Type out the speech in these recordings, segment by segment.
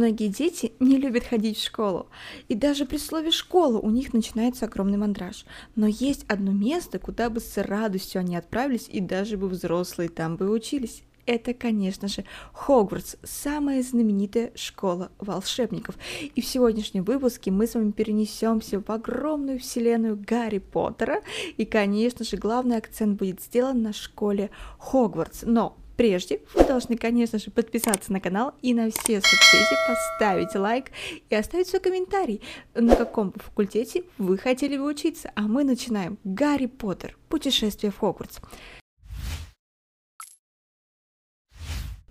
Многие дети не любят ходить в школу, и даже при слове «школа» у них начинается огромный мандраж. Но есть одно место, куда бы с радостью они отправились, и даже бы взрослые там бы учились. Это, конечно же, Хогвартс, самая знаменитая школа волшебников. И в сегодняшнем выпуске мы с вами перенесемся в огромную вселенную Гарри Поттера. И, конечно же, главный акцент будет сделан на школе Хогвартс. Но Прежде вы должны, конечно же, подписаться на канал и на все соцсети, поставить лайк и оставить свой комментарий, на каком факультете вы хотели бы учиться. А мы начинаем. Гарри Поттер. Путешествие в Хогвартс.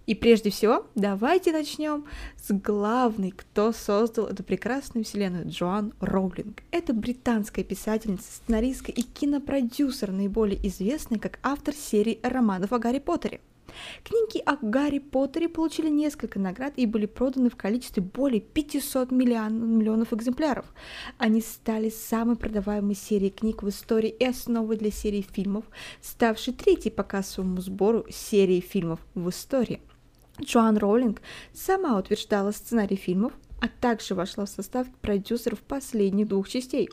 И прежде всего, давайте начнем с главной, кто создал эту прекрасную вселенную, Джоан Роулинг. Это британская писательница, сценаристка и кинопродюсер, наиболее известная как автор серии романов о Гарри Поттере. Книги о Гарри Поттере получили несколько наград и были проданы в количестве более 500 миллион, миллионов экземпляров. Они стали самой продаваемой серией книг в истории и основой для серии фильмов, ставшей третьей по кассовому сбору серии фильмов в истории. Джоан Роулинг сама утверждала сценарий фильмов, а также вошла в состав продюсеров последних двух частей.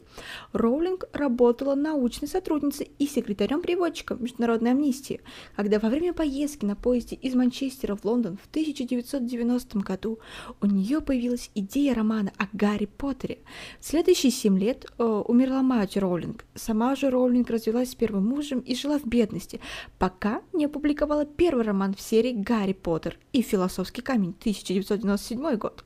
Роулинг работала научной сотрудницей и секретарем-переводчиком Международной амнистии, когда во время поездки на поезде из Манчестера в Лондон в 1990 году у нее появилась идея романа о Гарри Поттере. В следующие семь лет э, умерла мать Роулинг. Сама же Роулинг развелась с первым мужем и жила в бедности, пока не опубликовала первый роман в серии «Гарри Поттер и философский камень» 1997 год.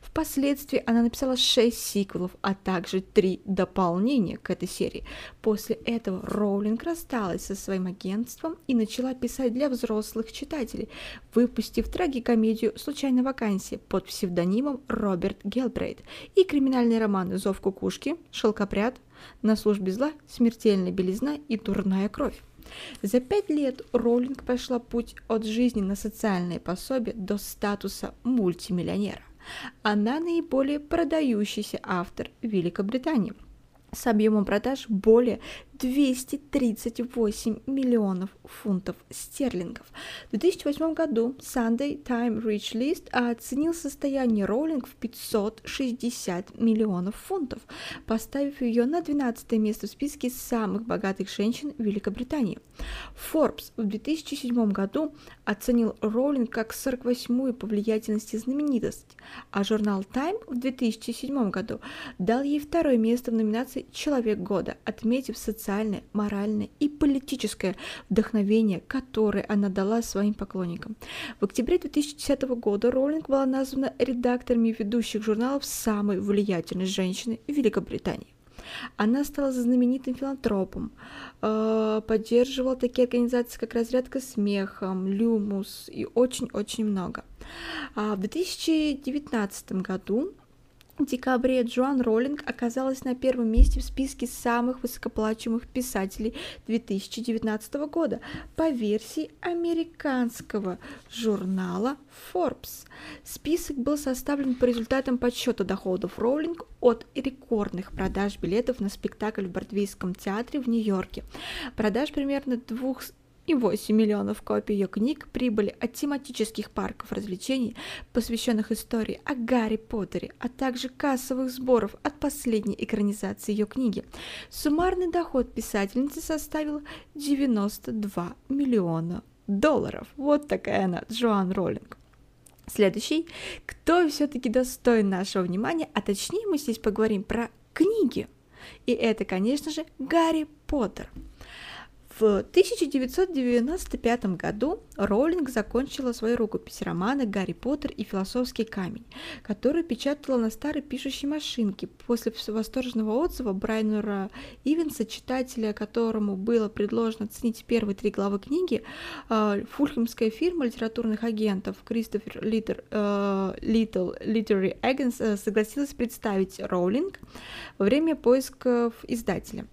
Впоследствии она написала 6 сиквелов, а также 3 дополнения к этой серии. После этого Роулинг рассталась со своим агентством и начала писать для взрослых читателей, выпустив трагикомедию «Случайная вакансия» под псевдонимом Роберт Гелбрейт и криминальные романы «Зов кукушки», «Шелкопряд», «На службе зла», «Смертельная белизна» и «Дурная кровь». За пять лет Роулинг прошла путь от жизни на социальное пособие до статуса мультимиллионера. Она наиболее продающийся автор Великобритании. С объемом продаж более 238 миллионов фунтов стерлингов. В 2008 году Sunday Time Rich List оценил состояние Роулинг в 560 миллионов фунтов, поставив ее на 12 место в списке самых богатых женщин Великобритании. Forbes в 2007 году оценил Роулинг как 48-ю по влиятельности знаменитость, а журнал Time в 2007 году дал ей второе место в номинации «Человек года», отметив социальный социальное, моральное и политическое вдохновение, которое она дала своим поклонникам. В октябре 2010 года Роулинг была названа редакторами ведущих журналов самой влиятельной женщины в Великобритании. Она стала знаменитым филантропом, э, поддерживала такие организации, как «Разрядка смехом», «Люмус» и очень-очень много. А в 2019 году декабре Джоан Роллинг оказалась на первом месте в списке самых высокоплачиваемых писателей 2019 года по версии американского журнала Forbes. Список был составлен по результатам подсчета доходов Роулинг от рекордных продаж билетов на спектакль в Бродвейском театре в Нью-Йорке. Продаж примерно двух и 8 миллионов копий ее книг прибыли от тематических парков развлечений, посвященных истории о Гарри Поттере, а также кассовых сборов от последней экранизации ее книги. Суммарный доход писательницы составил 92 миллиона долларов. Вот такая она, Джоан Роллинг. Следующий, кто все-таки достоин нашего внимания, а точнее мы здесь поговорим про книги. И это, конечно же, Гарри Поттер. В 1995 году Роулинг закончила свою рукопись романа «Гарри Поттер и философский камень», которую печатала на старой пишущей машинке. После восторженного отзыва Брайнера Ивенса, читателя которому было предложено оценить первые три главы книги, э, фулхемская фирма литературных агентов Кристофер Литер, э, Литл Literary Agents согласилась представить Роулинг во время поисков издателя.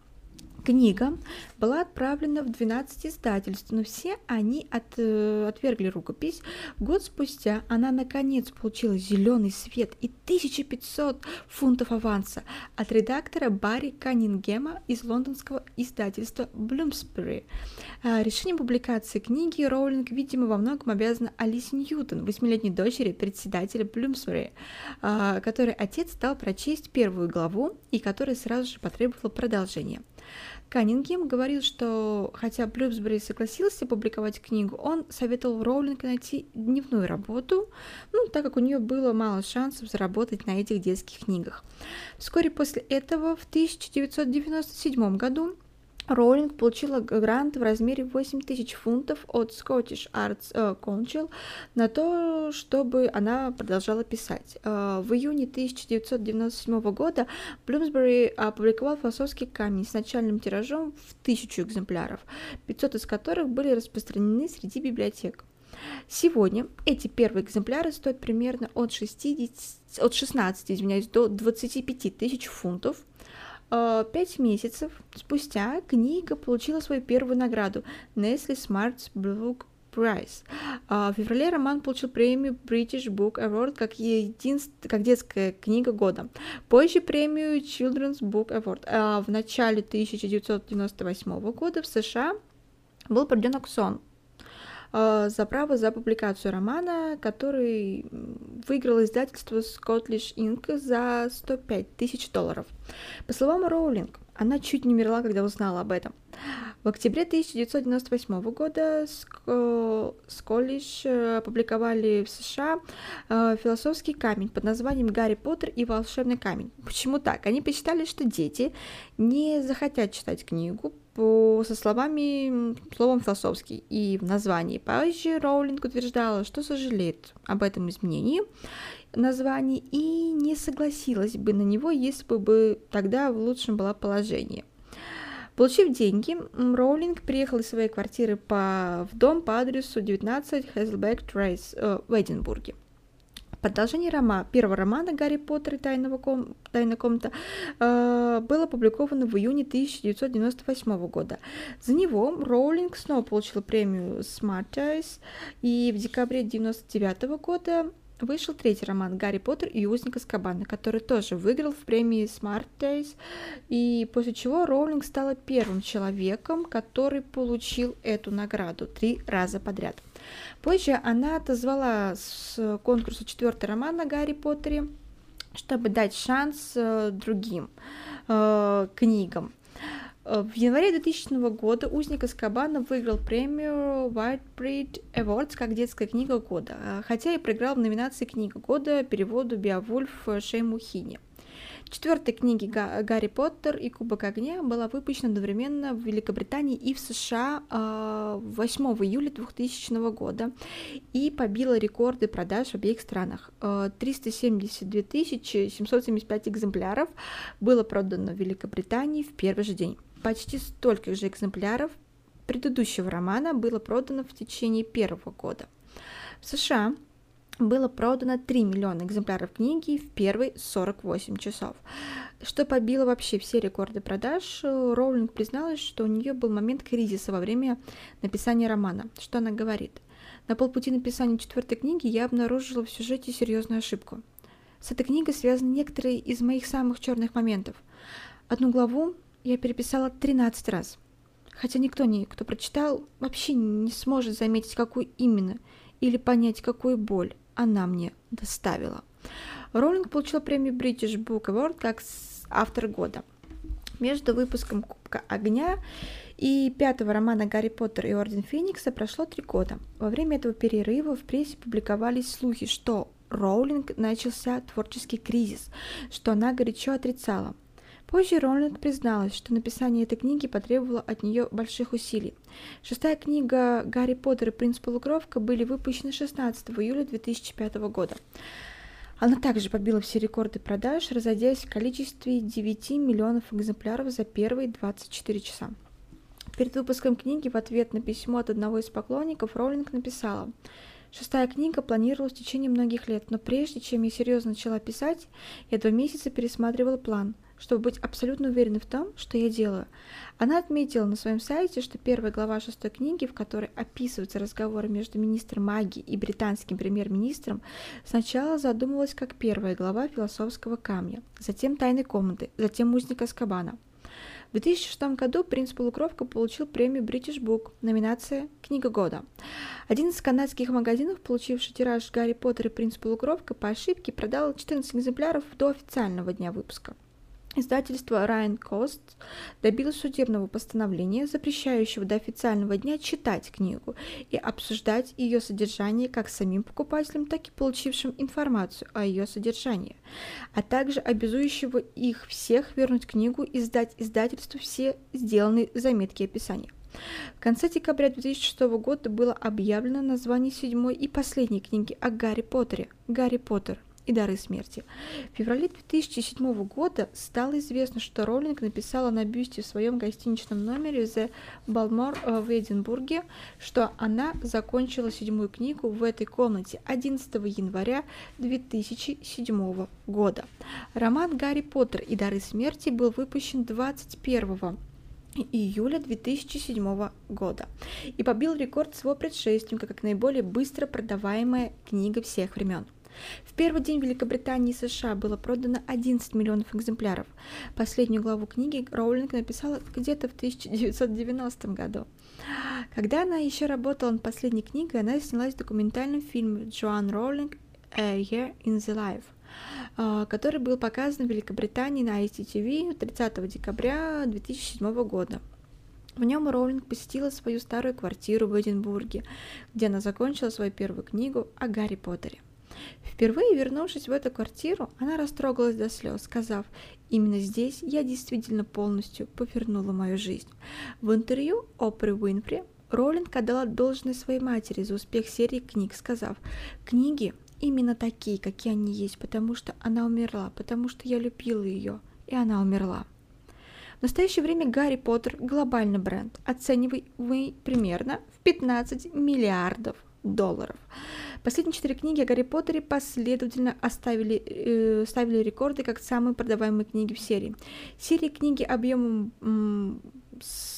Книга была отправлена в 12 издательств, но все они от, э, отвергли рукопись. Год спустя она наконец получила зеленый свет и 1500 фунтов аванса от редактора Барри Каннингема из лондонского издательства Bloomsbury. А, решением публикации книги Роулинг, видимо, во многом обязана Алисе Ньютон, восьмилетней дочери председателя Bloomsbury, а, который отец стал прочесть первую главу и который сразу же потребовал продолжения. Каннингем говорил, что хотя Блюмсбери согласился публиковать книгу, он советовал Роулинг найти дневную работу, ну, так как у нее было мало шансов заработать на этих детских книгах. Вскоре после этого, в 1997 году, Роулинг получила грант в размере 8 тысяч фунтов от Scottish Arts uh, Council на то, чтобы она продолжала писать. Uh, в июне 1997 года Блумсбери опубликовал философский камень с начальным тиражом в тысячу экземпляров, 500 из которых были распространены среди библиотек. Сегодня эти первые экземпляры стоят примерно от, 60, от 16 извиняюсь, до 25 тысяч фунтов, Э, пять месяцев спустя книга получила свою первую награду Nestle Smart's Book Prize. В феврале роман получил премию British Book Award как, единств... как детская книга года. Позже премию Children's Book Award. А в начале 1998 года в США был проведен аукцион Э, за право за публикацию романа, который выиграл издательство Scottish Inc. за 105 тысяч долларов. По словам Роулинг, она чуть не умерла, когда узнала об этом. В октябре 1998 года Сколлиш э, опубликовали в США э, философский камень под названием «Гарри Поттер и волшебный камень». Почему так? Они посчитали, что дети не захотят читать книгу, со словами, словом философский и в названии. Позже Роулинг утверждала, что сожалеет об этом изменении названий и не согласилась бы на него, если бы, бы тогда в лучшем было положение. Получив деньги, Роулинг приехал из своей квартиры по, в дом по адресу 19 Хезлбек Трейс э, в Эдинбурге. Продолжение рома, первого романа «Гарри Поттер и тайного ком, тайная комната» э, было опубликовано в июне 1998 года. За него Роулинг снова получила премию Smarties, и в декабре 1999 года вышел третий роман «Гарри Поттер и узник Азкабана», который тоже выиграл в премии Smart Days, и после чего Роулинг стала первым человеком, который получил эту награду три раза подряд. Позже она отозвала с конкурса четвертый роман о Гарри Поттере, чтобы дать шанс э, другим э, книгам. Э, в январе 2000 года «Узник Аскабана» выиграл премию Whitebread Awards как детская книга года, э, хотя и проиграл в номинации «Книга года» переводу Биовульф Шеймухини. Четвертая книга «Гарри Поттер и Кубок огня» была выпущена одновременно в Великобритании и в США 8 а, июля 2000 года и побила рекорды продаж в обеих странах. 372 775 экземпляров было продано в Великобритании в первый же день. Почти столько же экземпляров предыдущего романа было продано в течение первого года. В США было продано 3 миллиона экземпляров книги в первые 48 часов. Что побило вообще все рекорды продаж, Роулинг призналась, что у нее был момент кризиса во время написания романа. Что она говорит? На полпути написания четвертой книги я обнаружила в сюжете серьезную ошибку. С этой книгой связаны некоторые из моих самых черных моментов. Одну главу я переписала 13 раз. Хотя никто, не, кто прочитал, вообще не сможет заметить, какую именно, или понять, какую боль она мне доставила. Роулинг получила премию British Book Award как автор года. Между выпуском Кубка огня и пятого романа «Гарри Поттер и Орден Феникса» прошло три года. Во время этого перерыва в прессе публиковались слухи, что Роулинг начался творческий кризис, что она горячо отрицала. Позже Роланд призналась, что написание этой книги потребовало от нее больших усилий. Шестая книга «Гарри Поттер и принц полукровка» были выпущены 16 июля 2005 года. Она также побила все рекорды продаж, разойдясь в количестве 9 миллионов экземпляров за первые 24 часа. Перед выпуском книги в ответ на письмо от одного из поклонников Роллинг написала Шестая книга планировалась в течение многих лет, но прежде чем я серьезно начала писать, я два месяца пересматривала план – чтобы быть абсолютно уверенной в том, что я делаю. Она отметила на своем сайте, что первая глава шестой книги, в которой описываются разговоры между министром магии и британским премьер-министром, сначала задумывалась как первая глава философского камня, затем тайной комнаты, затем узника Скабана. В 2006 году «Принц Полукровка» получил премию British Book, номинация «Книга года». Один из канадских магазинов, получивший тираж «Гарри Поттер и принц Полукровка», по ошибке продал 14 экземпляров до официального дня выпуска. Издательство Ryan Coast добилось судебного постановления, запрещающего до официального дня читать книгу и обсуждать ее содержание как самим покупателям, так и получившим информацию о ее содержании, а также обязующего их всех вернуть книгу и сдать издательству все сделанные заметки и описания. В конце декабря 2006 года было объявлено название седьмой и последней книги о Гарри Поттере «Гарри Поттер и дары смерти. В феврале 2007 года стало известно, что Роллинг написала на бюсте в своем гостиничном номере The Balmore э, в Эдинбурге, что она закончила седьмую книгу в этой комнате 11 января 2007 года. Роман «Гарри Поттер и дары смерти» был выпущен 21 июля 2007 года и побил рекорд своего предшественника как наиболее быстро продаваемая книга всех времен. В первый день в Великобритании и США было продано 11 миллионов экземпляров. Последнюю главу книги Роулинг написала где-то в 1990 году. Когда она еще работала над последней книгой, она снялась в документальном фильме «Джоан Роулинг A Year in the Life», а, который был показан в Великобритании на ICTV 30 декабря 2007 года. В нем Роулинг посетила свою старую квартиру в Эдинбурге, где она закончила свою первую книгу о Гарри Поттере. Впервые вернувшись в эту квартиру, она растрогалась до слез, сказав, «Именно здесь я действительно полностью повернула мою жизнь». В интервью Опры Уинфри Роллинг отдала должное своей матери за успех серии книг, сказав, «Книги именно такие, какие они есть, потому что она умерла, потому что я любила ее, и она умерла». В настоящее время Гарри Поттер – глобальный бренд, оцениваемый примерно в 15 миллиардов долларов. Последние четыре книги о Гарри Поттере последовательно оставили, э, ставили рекорды как самые продаваемые книги в серии. Серия книги объемом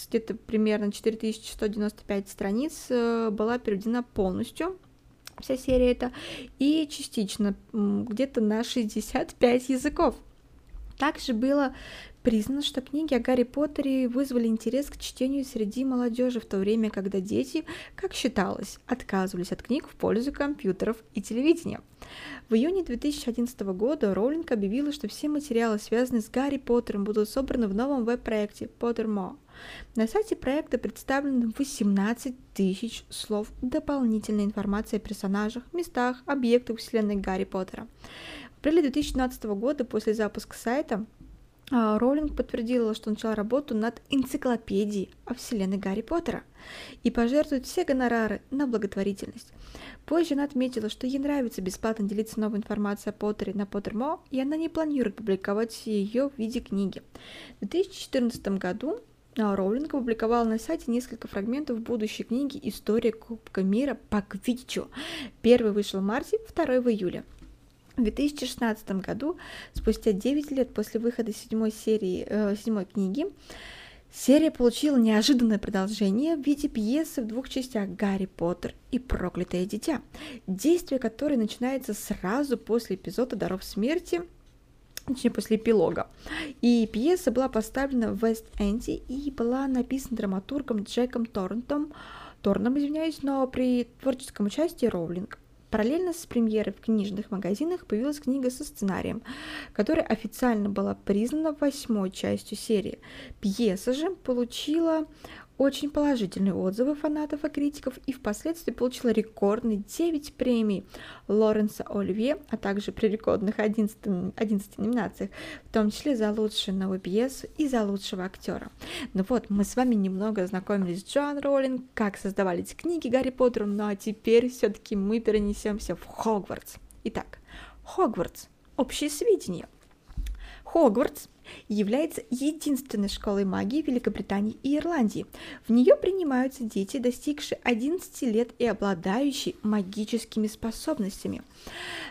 где-то примерно 4195 страниц э, была переведена полностью вся серия это, и частично где-то на 65 языков. Также было Признано, что книги о Гарри Поттере вызвали интерес к чтению среди молодежи в то время, когда дети, как считалось, отказывались от книг в пользу компьютеров и телевидения. В июне 2011 года Роулинг объявила, что все материалы, связанные с Гарри Поттером, будут собраны в новом веб-проекте Pottermore. На сайте проекта представлено 18 тысяч слов дополнительной информации о персонажах, местах, объектах вселенной Гарри Поттера. В апреле 2012 года после запуска сайта Роулинг подтвердила, что начала работу над энциклопедией о вселенной Гарри Поттера и пожертвует все гонорары на благотворительность. Позже она отметила, что ей нравится бесплатно делиться новой информацией о Поттере на Поттермо, и она не планирует публиковать ее в виде книги. В 2014 году а, Роулинг опубликовала на сайте несколько фрагментов будущей книги «История Кубка мира по Квиддичу». Первый вышел в марте, второй в июле. В 2016 году, спустя 9 лет после выхода седьмой серии, э, седьмой книги, серия получила неожиданное продолжение в виде пьесы в двух частях «Гарри Поттер и проклятое дитя», действие которой начинается сразу после эпизода «Даров смерти», точнее, после эпилога. И пьеса была поставлена в Вест-Энди и была написана драматургом Джеком Торнтом, Торном, извиняюсь, но при творческом участии Роулинг. Параллельно с премьерой в книжных магазинах появилась книга со сценарием, которая официально была признана восьмой частью серии. Пьеса же получила очень положительные отзывы фанатов и критиков и впоследствии получила рекордные 9 премий Лоренса Оливье, а также при рекордных 11, 11 номинациях, в том числе за лучшую новую пьесу и за лучшего актера. Ну вот, мы с вами немного ознакомились с Джоан Роллинг, как создавались книги Гарри Поттеру, ну а теперь все-таки мы перенесемся в Хогвартс. Итак, Хогвартс. Общие сведения. Хогвартс является единственной школой магии Великобритании и Ирландии. В нее принимаются дети, достигшие 11 лет и обладающие магическими способностями.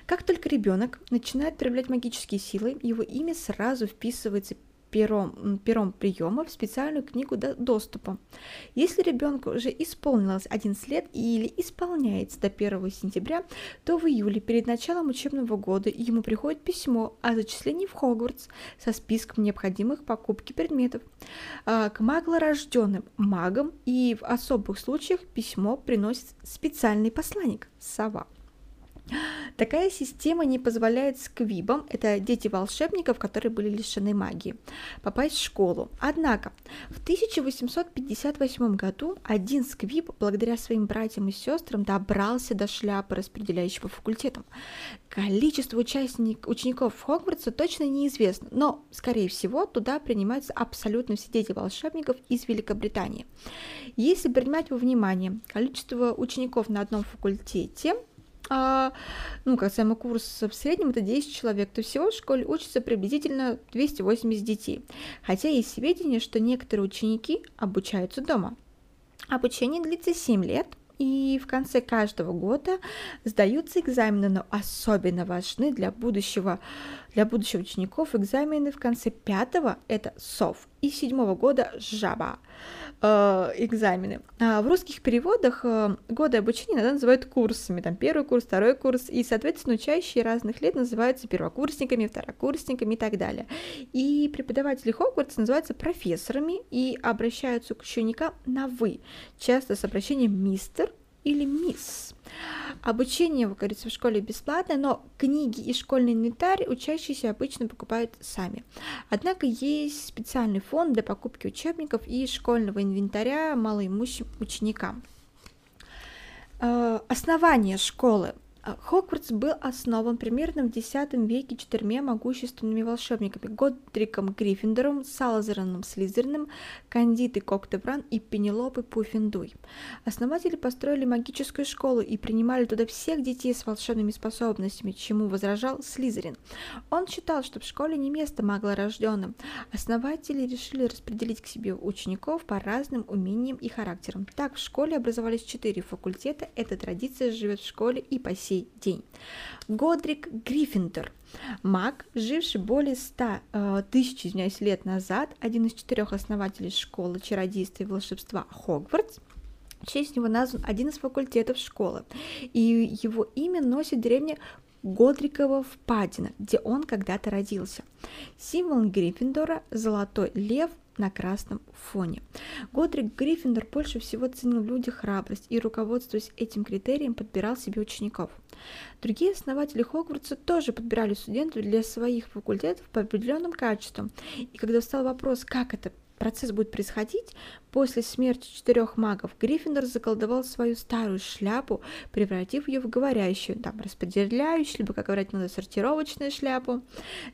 Как только ребенок начинает проявлять магические силы, его имя сразу вписывается пером, пером приема в специальную книгу доступа. Если ребенку уже исполнилось 11 лет или исполняется до 1 сентября, то в июле перед началом учебного года ему приходит письмо о зачислении в Хогвартс со списком необходимых покупки предметов. А, к маглорожденным магам и в особых случаях письмо приносит специальный посланник – сова. Такая система не позволяет сквибам, это дети волшебников, которые были лишены магии, попасть в школу. Однако в 1858 году один сквиб, благодаря своим братьям и сестрам, добрался до шляпы распределяющего факультетом. Количество участник, учеников Хогвартса точно неизвестно, но, скорее всего, туда принимаются абсолютно все дети волшебников из Великобритании. Если принимать во внимание количество учеников на одном факультете, а, ну, как самый курс в среднем это 10 человек, то всего в школе учатся приблизительно 280 детей. Хотя есть сведения, что некоторые ученики обучаются дома. Обучение длится 7 лет, и в конце каждого года сдаются экзамены, но особенно важны для будущего, для будущих учеников экзамены в конце пятого – это СОВ, и седьмого года – ЖАБА э, экзамены. А в русских переводах э, годы обучения иногда называют курсами, там первый курс, второй курс, и, соответственно, учащие разных лет называются первокурсниками, второкурсниками и так далее. И преподаватели Хогвартса называются профессорами и обращаются к ученикам на «вы», часто с обращением «мистер», или мисс. Обучение, как говорится, в школе бесплатное, но книги и школьный инвентарь учащиеся обычно покупают сами. Однако есть специальный фонд для покупки учебников и школьного инвентаря малоимущим ученикам. Э, основание школы Хогвартс был основан примерно в X веке четырьмя могущественными волшебниками Годриком Гриффиндором, Салазараном Слизерином, Кандитой Коктебран и Пенелопой Пуффендуй. Основатели построили магическую школу и принимали туда всех детей с волшебными способностями, чему возражал Слизерин. Он считал, что в школе не место маглорожденным. Основатели решили распределить к себе учеников по разным умениям и характерам. Так в школе образовались четыре факультета. Эта традиция живет в школе и по сей сей день. Годрик Гриффиндор, маг, живший более 100 э, тысяч извиняюсь, лет назад, один из четырех основателей школы чародейства и волшебства Хогвартс, в честь него назван один из факультетов школы, и его имя носит деревня Годрикова впадина, где он когда-то родился. Символ Гриффиндора – золотой лев на красном фоне. Годрик Гриффиндор больше всего ценил в людях храбрость и, руководствуясь этим критерием, подбирал себе учеников. Другие основатели Хогвартса тоже подбирали студентов для своих факультетов по определенным качествам. И когда встал вопрос, как это процесс будет происходить, после смерти четырех магов Гриффиндор заколдовал свою старую шляпу, превратив ее в говорящую, там, распределяющую, либо, как говорят, надо сортировочную шляпу,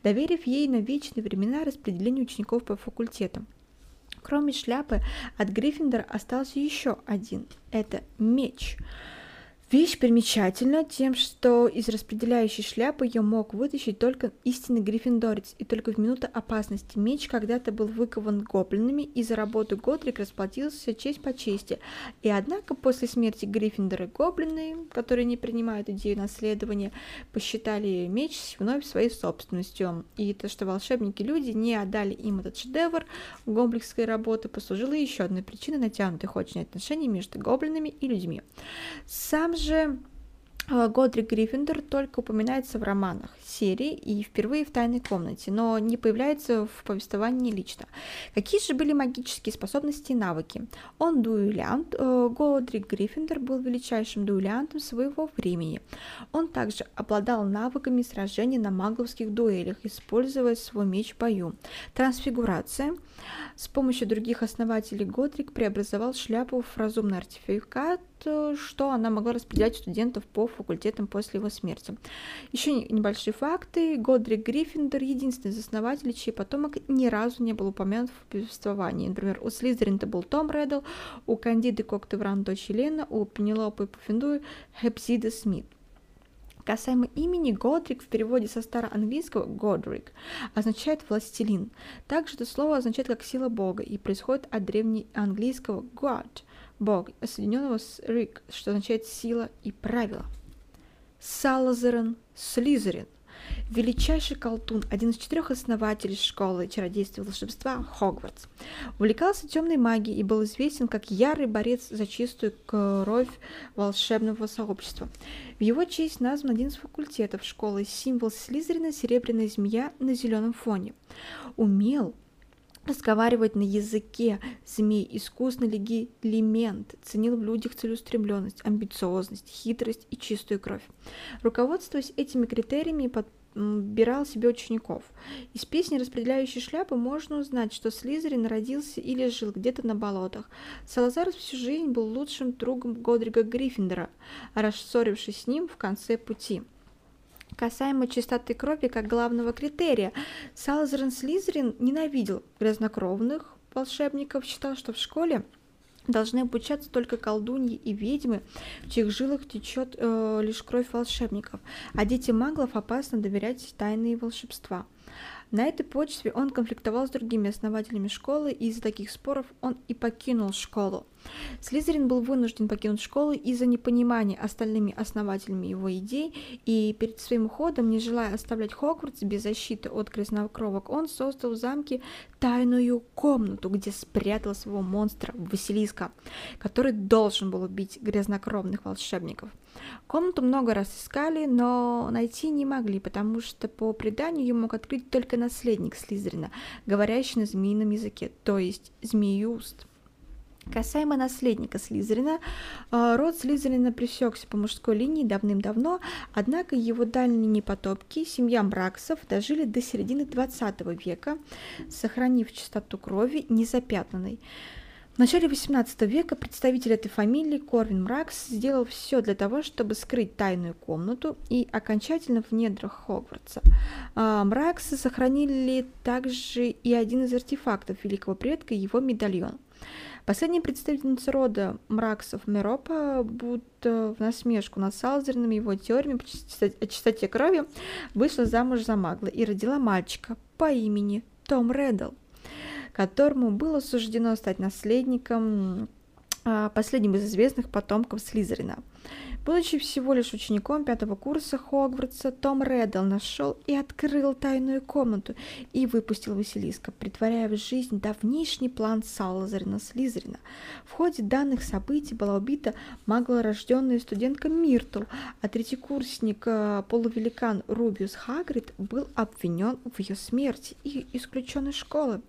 доверив ей на вечные времена распределение учеников по факультетам. Кроме шляпы, от Гриффиндора остался еще один. Это меч. Вещь примечательна тем, что из распределяющей шляпы ее мог вытащить только истинный гриффиндорец, и только в минуту опасности меч когда-то был выкован гоблинами, и за работу Годрик расплатился честь по чести. И однако после смерти Гриффиндора гоблины, которые не принимают идею наследования, посчитали меч вновь своей собственностью. И то, что волшебники-люди не отдали им этот шедевр гоблинской работы, послужило еще одной причиной натянутых очень отношений между гоблинами и людьми. Сам же э, Годрик Гриффиндор только упоминается в романах серии и впервые в «Тайной комнате», но не появляется в повествовании лично. Какие же были магические способности и навыки? Он дуэлянт, э, Годрик Гриффиндор был величайшим дуэлянтом своего времени. Он также обладал навыками сражения на магловских дуэлях, используя свой меч в бою. Трансфигурация. С помощью других основателей Годрик преобразовал шляпу в разумный артефакт, что она могла распределять студентов по факультетам после его смерти. Еще небольшие факты. Годрик Гриффиндор – единственный из основателей, чей потомок ни разу не был упомянут в повествовании. Например, у Слизеринта был Том Реддл, у Кандиды Коктевран дочь Елена, у Пенелопы Пуффендуй Хепсида Смит. Касаемо имени, Годрик в переводе со староанглийского Годрик означает «властелин». Также это слово означает как «сила Бога» и происходит от древнеанглийского God – Бог, соединенного с Рик, что означает «сила» и «правило». Салазерен Слизерин величайший колтун, один из четырех основателей школы чародейства и волшебства Хогвартс. Увлекался темной магией и был известен как ярый борец за чистую кровь волшебного сообщества. В его честь назван один из факультетов школы, символ Слизерина – серебряная змея на зеленом фоне. Умел разговаривать на языке змей, искусный легилимент, ценил в людях целеустремленность, амбициозность, хитрость и чистую кровь. Руководствуясь этими критериями, подбирал себе учеников. Из песни «Распределяющей шляпы» можно узнать, что Слизерин родился или жил где-то на болотах. Салазар всю жизнь был лучшим другом Годрига Гриффиндора, рассорившись с ним в конце пути. Касаемо чистоты крови как главного критерия, Салазарин Слизерин ненавидел грязнокровных волшебников, считал, что в школе должны обучаться только колдуньи и ведьмы, в чьих жилах течет э, лишь кровь волшебников, а дети маглов опасно доверять тайные волшебства. На этой почве он конфликтовал с другими основателями школы, и из-за таких споров он и покинул школу. Слизерин был вынужден покинуть школу из-за непонимания остальными основателями его идей, и перед своим уходом, не желая оставлять Хогвартс без защиты от грязнокровок, он создал в замке тайную комнату, где спрятал своего монстра Василиска, который должен был убить грязнокровных волшебников. Комнату много раз искали, но найти не могли, потому что по преданию ее мог открыть только наследник Слизерина, говорящий на змеином языке, то есть Змеюст. Касаемо наследника Слизерина, э, род Слизерина пресекся по мужской линии давным-давно, однако его дальние непотопки, семья Мраксов, дожили до середины 20 века, сохранив чистоту крови незапятнанной. В начале XVIII века представитель этой фамилии Корвин Мракс сделал все для того, чтобы скрыть тайную комнату и окончательно в недрах Хогвартса. А, Мраксы сохранили также и один из артефактов великого предка, его медальон. Последняя представительница рода Мраксов Меропа, будто в насмешку над Салзерным его теориями о чистоте крови, вышла замуж за Магла и родила мальчика по имени Том Реддл которому было суждено стать наследником а, последним из известных потомков Слизерина. Будучи всего лишь учеником пятого курса Хогвартса, Том Реддл нашел и открыл тайную комнату и выпустил Василиска, притворяя в жизнь давнишний план Салазарина Слизерина. В ходе данных событий была убита маглорожденная студентка Миртл, а третьекурсник э, полувеликан Рубиус Хагрид был обвинен в ее смерти и исключен из школы.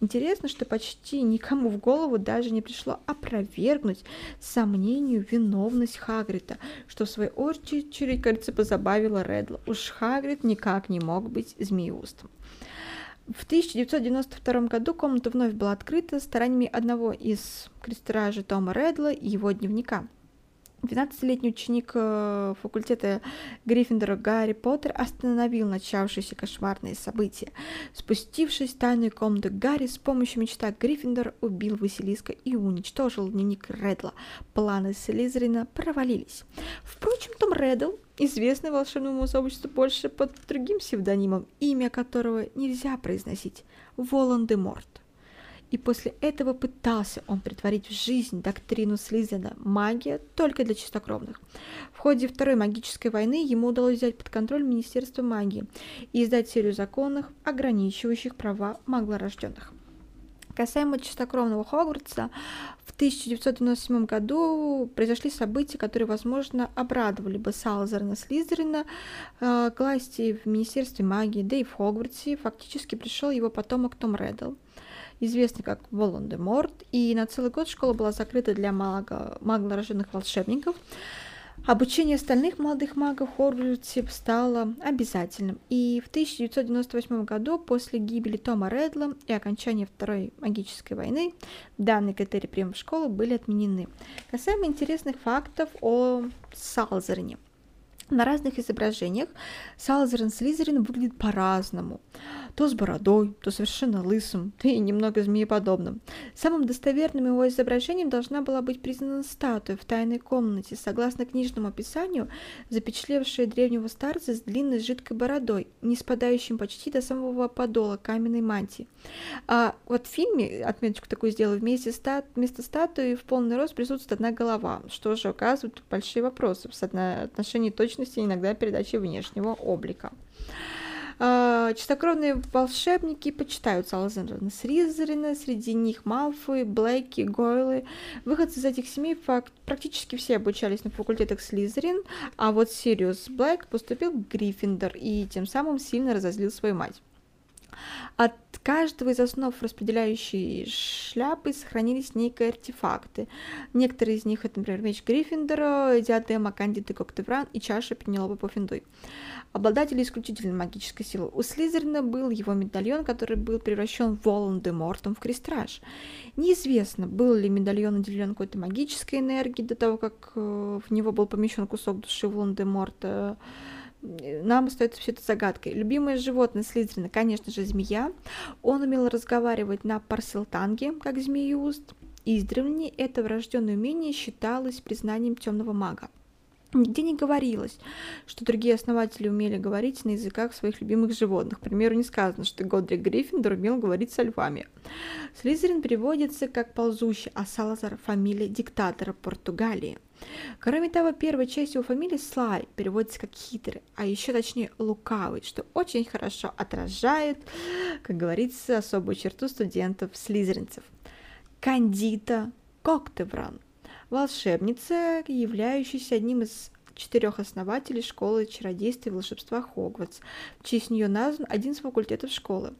Интересно, что почти никому в голову даже не пришло опровергнуть сомнению виновность Хагрида, что в свою очередь, кажется, позабавило Редла. Уж Хагрид никак не мог быть змееустом. В 1992 году комната вновь была открыта стараниями одного из крестражей Тома Редла и его дневника – 12-летний ученик э, факультета Гриффиндора Гарри Поттер остановил начавшиеся кошмарные события. Спустившись в тайную комнату Гарри, с помощью мечта Гриффиндора убил Василиска и уничтожил дневник Редла. Планы Слизерина провалились. Впрочем, Том Реддл, известный волшебному сообществу больше под другим псевдонимом, имя которого нельзя произносить – Волан-де-Морт и после этого пытался он притворить в жизнь доктрину Слизена «магия только для чистокровных». В ходе Второй магической войны ему удалось взять под контроль Министерство магии и издать серию законов, ограничивающих права маглорожденных. Касаемо чистокровного Хогвартса, в 1997 году произошли события, которые, возможно, обрадовали бы Салазарна Слизерина э, к власти в Министерстве магии, да и в Хогвартсе фактически пришел его потомок Том Реддл известный как Волан-де-Морт, и на целый год школа была закрыта для маго, маглорожденных волшебников. Обучение остальных молодых магов Хогвартсе стало обязательным, и в 1998 году, после гибели Тома Редла и окончания Второй магической войны, данные критерии приема в школу были отменены. Касаемо интересных фактов о Салзерине. На разных изображениях Салзерин Слизерин выглядит по-разному. То с бородой, то совершенно лысым, да и немного змееподобным. Самым достоверным его изображением должна была быть признана статуя в тайной комнате, согласно книжному описанию, запечатлевшая древнего старца с длинной жидкой бородой, не спадающим почти до самого подола каменной мантии. А вот в фильме, отметочку такую сделаю, вместе стат, вместо статуи в полный рост присутствует одна голова, что же указывает большие вопросы в отношении точности иногда передачи внешнего облика. А, чистокровные волшебники почитают Салазарна Слизерина, среди них Малфой, Блэки, Гойлы. Выходцы из этих семей факт, практически все обучались на факультетах Слизерин, а вот Сириус Блэк поступил в Гриффиндор и тем самым сильно разозлил свою мать. От каждого из основ распределяющей шляпы сохранились некие артефакты. Некоторые из них это, например, меч Гриффиндора, диадема Кандиды Коктевран и чаша Пенелопы Пуффендуй. Обладатели исключительной магической силы. У Слизерина был его медальон, который был превращен Волан-де-Мортом в крестраж. Неизвестно, был ли медальон наделен какой-то магической энергией до того, как э, в него был помещен кусок души Волан-де-Морта. Нам остается все это загадкой. Любимое животное Слизерина, конечно же, змея. Он умел разговаривать на парселтанге, как змеюст. Издревле это врожденное умение считалось признанием темного мага. Нигде не говорилось, что другие основатели умели говорить на языках своих любимых животных. К примеру, не сказано, что Годрик Гриффиндор умел говорить со львами. Слизерин переводится как «ползущий», а Салазар – фамилия диктатора Португалии. Кроме того, первая часть его фамилии Слай переводится как хитрый, а еще точнее лукавый, что очень хорошо отражает, как говорится, особую черту студентов-слизеринцев. Кандита Коктевран волшебница, являющаяся одним из четырех основателей школы чародейства и волшебства Хогвартс. В честь нее назван один из факультетов школы.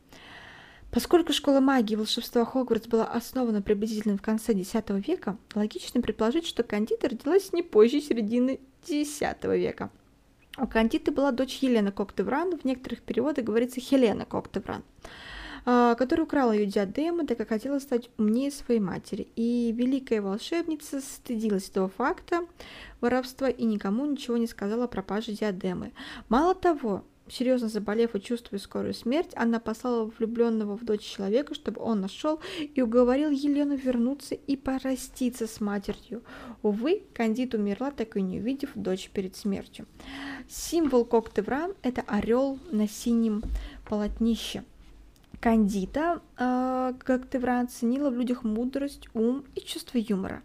Поскольку школа магии и волшебства Хогвартс была основана приблизительно в конце X века, логично предположить, что Кандида родилась не позже середины X века. У Кандиты была дочь Елена Коктевран, в некоторых переводах говорится Хелена Коктевран. А, которая украла ее диадему, так как хотела стать умнее своей матери. И великая волшебница стыдилась этого факта воровства и никому ничего не сказала о пропаже диадемы. Мало того, серьезно заболев и чувствуя скорую смерть, она послала влюбленного в дочь человека, чтобы он нашел и уговорил Елену вернуться и проститься с матерью. Увы, Кандид умерла, так и не увидев дочь перед смертью. Символ Коктевран – это орел на синем полотнище – Кандита, э, как Тевран, ценила в людях мудрость, ум и чувство юмора.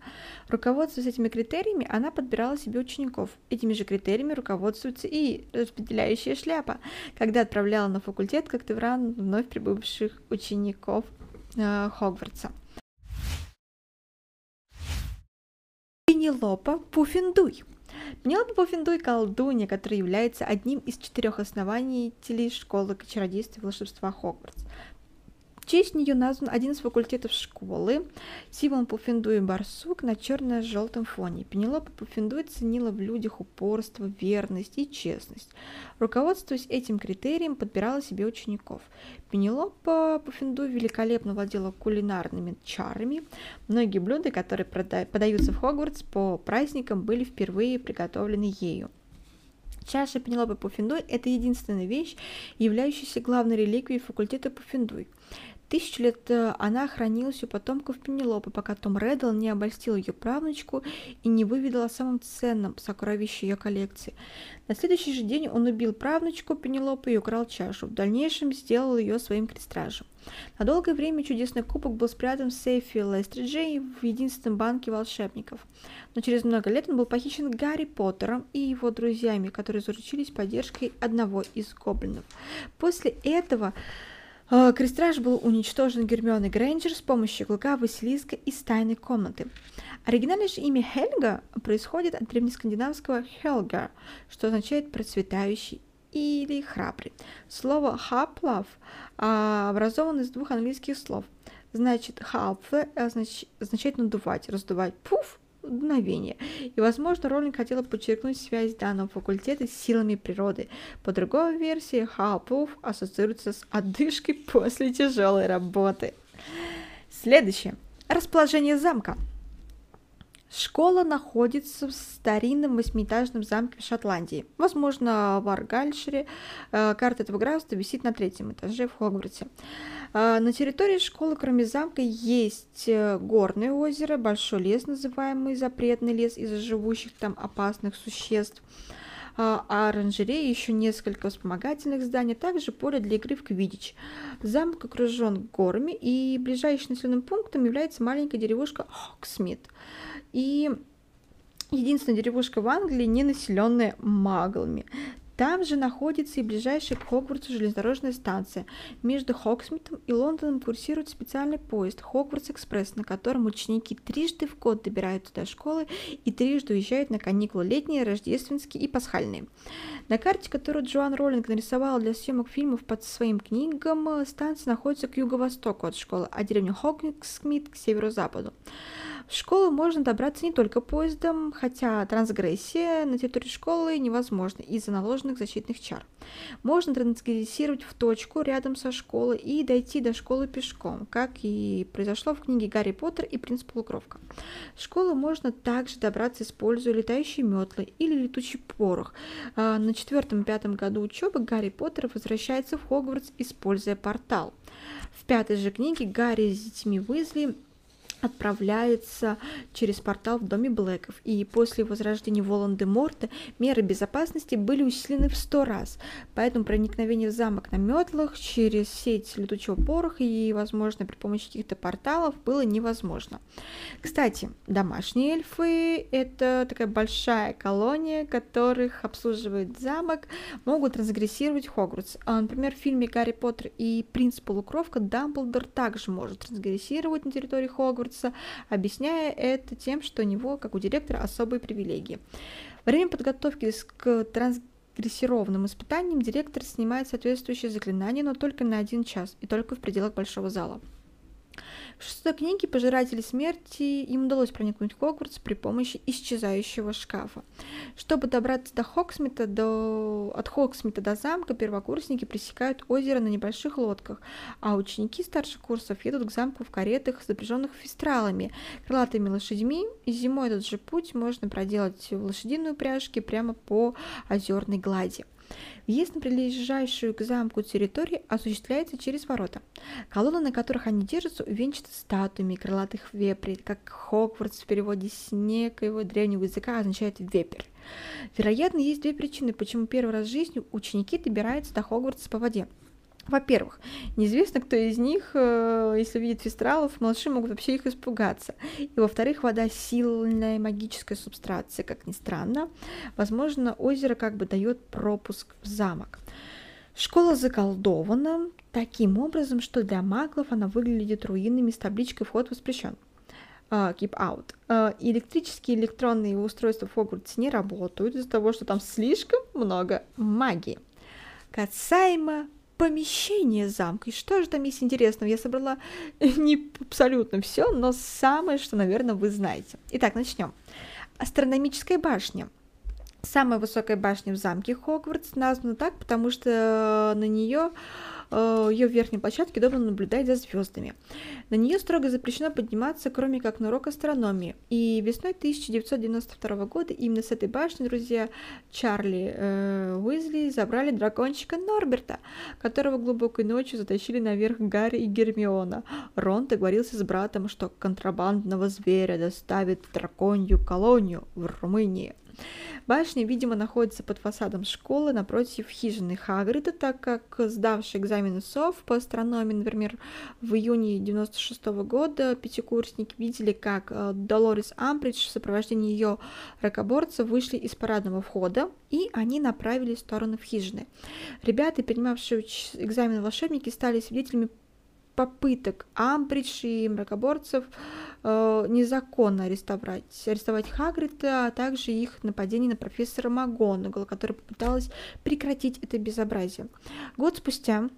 Руководствуясь этими критериями, она подбирала себе учеников. Этими же критериями руководствуется и распределяющая шляпа, когда отправляла на факультет, как Тевран, вновь прибывших учеников э, Хогвартса. Пенелопа Пуффендуй – Пенелопа Пуффендуй – колдунья, которая является одним из четырех основателей школы чародейства и волшебства Хогвартс честь нее назван один из факультетов школы. Симон Пуффендуй барсук на черно-желтом фоне. Пенелопа Пуффендуй ценила в людях упорство, верность и честность. Руководствуясь этим критерием, подбирала себе учеников. Пенелопа Пуффендуй великолепно владела кулинарными чарами. Многие блюда, которые подаются в Хогвартс по праздникам, были впервые приготовлены ею. Чаша Пенелопы Пуффендуй – это единственная вещь, являющаяся главной реликвией факультета Пуффендуй. Тысячу лет э, она хранилась у потомков Пенелопы, пока Том Реддл не обольстил ее правнучку и не выведал о самом ценном сокровище ее коллекции. На следующий же день он убил правнучку Пенелопы и украл чашу. В дальнейшем сделал ее своим крестражем. На долгое время чудесный кубок был спрятан в сейфе Лестриджей в единственном банке волшебников. Но через много лет он был похищен Гарри Поттером и его друзьями, которые заручились поддержкой одного из гоблинов. После этого Крестраж был уничтожен Гермионой Грейнджер с помощью клыка Василиска из тайной комнаты. Оригинальное же имя Хельга происходит от древнескандинавского Helgar, что означает «процветающий» или «храбрый». Слово «хаплав» образовано из двух английских слов. Значит, «хапфе» означает «надувать», «раздувать», «пуф» мгновение. И, возможно, Роллинг хотела подчеркнуть связь данного факультета с силами природы. По другой версии, Халпуф ассоциируется с одышкой после тяжелой работы. Следующее. Расположение замка. Школа находится в старинном восьмиэтажном замке в Шотландии. Возможно, в Аргальшире. Э, карта этого графства висит на третьем этаже в Хогвартсе. Э, на территории школы, кроме замка, есть э, горное озеро, большой лес, называемый запретный лес из-за живущих там опасных существ а оранжереи, еще несколько вспомогательных зданий, также поле для игры в квидич. Замок окружен горами, и ближайшим населенным пунктом является маленькая деревушка Хоксмит. И единственная деревушка в Англии, не населенная маглами. Там же находится и ближайшая к Хогвартсу железнодорожная станция. Между Хоксмитом и Лондоном курсирует специальный поезд Хогвартс-экспресс, на котором ученики трижды в год добираются до школы и трижды уезжают на каникулы летние, рождественские и пасхальные. На карте, которую Джоан Роллинг нарисовала для съемок фильмов под своим книгам, станция находится к юго-востоку от школы, а деревня Хоксмит к северо-западу. В школу можно добраться не только поездом, хотя трансгрессия на территории школы невозможна из-за наложенных защитных чар. Можно трансгрессировать в точку рядом со школой и дойти до школы пешком, как и произошло в книге «Гарри Поттер и принц Полукровка». В школу можно также добраться, используя летающие метлы или летучий порох. А, на четвертом-пятом году учебы Гарри Поттер возвращается в Хогвартс, используя портал. В пятой же книге Гарри с детьми Уизли отправляется через портал в доме Блэков, и после возрождения Волан-де-Морта меры безопасности были усилены в сто раз, поэтому проникновение в замок на метлах через сеть летучего пороха и, возможно, при помощи каких-то порталов было невозможно. Кстати, домашние эльфы – это такая большая колония, которых обслуживает замок, могут трансгрессировать Хогвартс. А, например, в фильме «Гарри Поттер и принц Полукровка» Дамблдор также может трансгрессировать на территории Хогвартса, Хогвартса, объясняя это тем, что у него, как у директора, особые привилегии. Во время подготовки к трансгрессированным испытаниям директор снимает соответствующее заклинание, но только на один час и только в пределах большого зала. В шестой книге «Пожиратели смерти» им удалось проникнуть в Хогвартс при помощи исчезающего шкафа. Чтобы добраться до Хоксмита, до... от Хоксмита до замка, первокурсники пресекают озеро на небольших лодках, а ученики старших курсов едут к замку в каретах, запряженных фестралами, крылатыми лошадьми, и зимой этот же путь можно проделать в лошадиной упряжке прямо по озерной глади. Въезд на прилежащую к замку территорию осуществляется через ворота. Колонны, на которых они держатся, увенчаны статуями крылатых вепрей, как Хогвартс в переводе с некоего древнего языка означает «вепрь». Вероятно, есть две причины, почему первый раз в жизни ученики добираются до Хогвартса по воде – во-первых, неизвестно, кто из них, э, если видит фестралов, малыши могут вообще их испугаться. И во-вторых, вода сильная магическая субстрация, как ни странно. Возможно, озеро как бы дает пропуск в замок. Школа заколдована таким образом, что для маглов она выглядит руинами с табличкой «Вход воспрещен». Uh, keep out. Uh, электрические электронные устройства в Хогвартсе не работают из-за того, что там слишком много магии. Касаемо помещение замка. И что же там есть интересного? Я собрала не абсолютно все, но самое, что, наверное, вы знаете. Итак, начнем. Астрономическая башня. Самая высокая башня в замке Хогвартс названа так, потому что на нее ее верхней площадке удобно наблюдать за звездами. На нее строго запрещено подниматься, кроме как на урок астрономии. И весной 1992 года именно с этой башни, друзья, Чарли э, Уизли забрали дракончика Норберта, которого глубокой ночью затащили наверх Гарри и Гермиона. Рон договорился с братом, что контрабандного зверя доставит в драконью колонию в Румынии. Башня, видимо, находится под фасадом школы напротив хижины Хагрида, так как сдавший экзамены СОВ по астрономии, например, в июне 96 -го года пятикурсники видели, как э, Долорес Амбридж в сопровождении ее ракоборца вышли из парадного входа, и они направились в сторону в хижины. Ребята, принимавшие экзамен волшебники, стали свидетелями попыток Амбридж и мракоборцев э, незаконно арестовать, арестовать Хагрида, а также их нападение на профессора Магонагала, которая попыталась прекратить это безобразие. Год спустя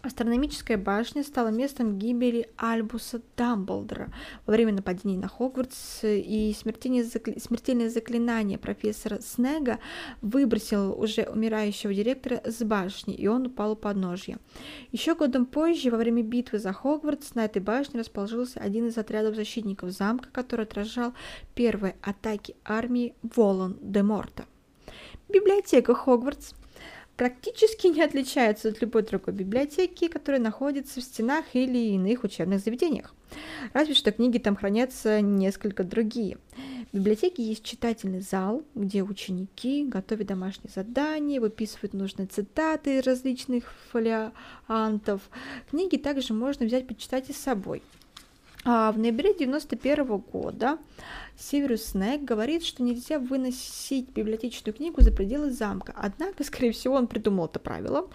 Астрономическая башня стала местом гибели Альбуса Дамблдора во время нападений на Хогвартс, и смертельное, закли... заклинание профессора Снега выбросило уже умирающего директора с башни, и он упал у подножья. Еще годом позже, во время битвы за Хогвартс, на этой башне расположился один из отрядов защитников замка, который отражал первые атаки армии Волан-де-Морта. Библиотека Хогвартс – практически не отличаются от любой другой библиотеки, которая находится в стенах или иных учебных заведениях. Разве что книги там хранятся несколько другие. В библиотеке есть читательный зал, где ученики готовят домашние задания, выписывают нужные цитаты из различных фолиантов. Книги также можно взять почитать и с собой. А в ноябре 91 года Северус Снег говорит, что нельзя выносить библиотечную книгу за пределы замка. Однако, скорее всего, он придумал это правило.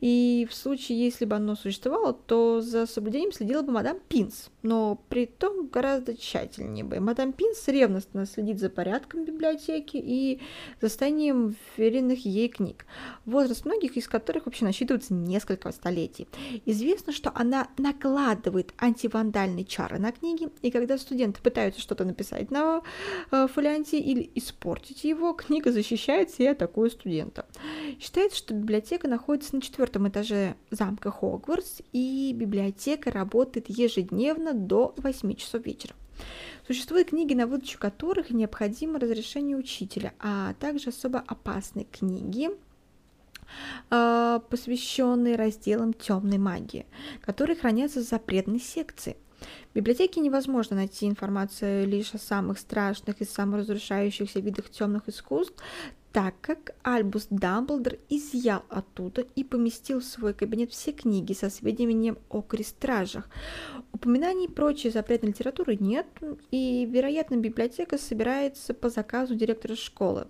И в случае, если бы оно существовало, то за соблюдением следила бы мадам Пинс. Но при том гораздо тщательнее бы. Мадам Пинс ревностно следит за порядком библиотеки и за состоянием веренных ей книг, возраст многих из которых вообще насчитывается несколько столетий. Известно, что она накладывает антивандальные чары на книги, и когда студенты пытаются что-то написать на э, фолианте или испортить его, книга защищается и атакует студента. Считается, что библиотека находится на четвертом этаже замка Хогвартс, и библиотека работает ежедневно до 8 часов вечера. Существуют книги, на выдачу которых необходимо разрешение учителя, а также особо опасные книги, э, посвященные разделам темной магии, которые хранятся в запретной секции. В библиотеке невозможно найти информацию лишь о самых страшных и саморазрушающихся видах темных искусств, так как Альбус Дамблдор изъял оттуда и поместил в свой кабинет все книги со сведениями о крестражах. Упоминаний прочей запретной литературы нет, и, вероятно, библиотека собирается по заказу директора школы.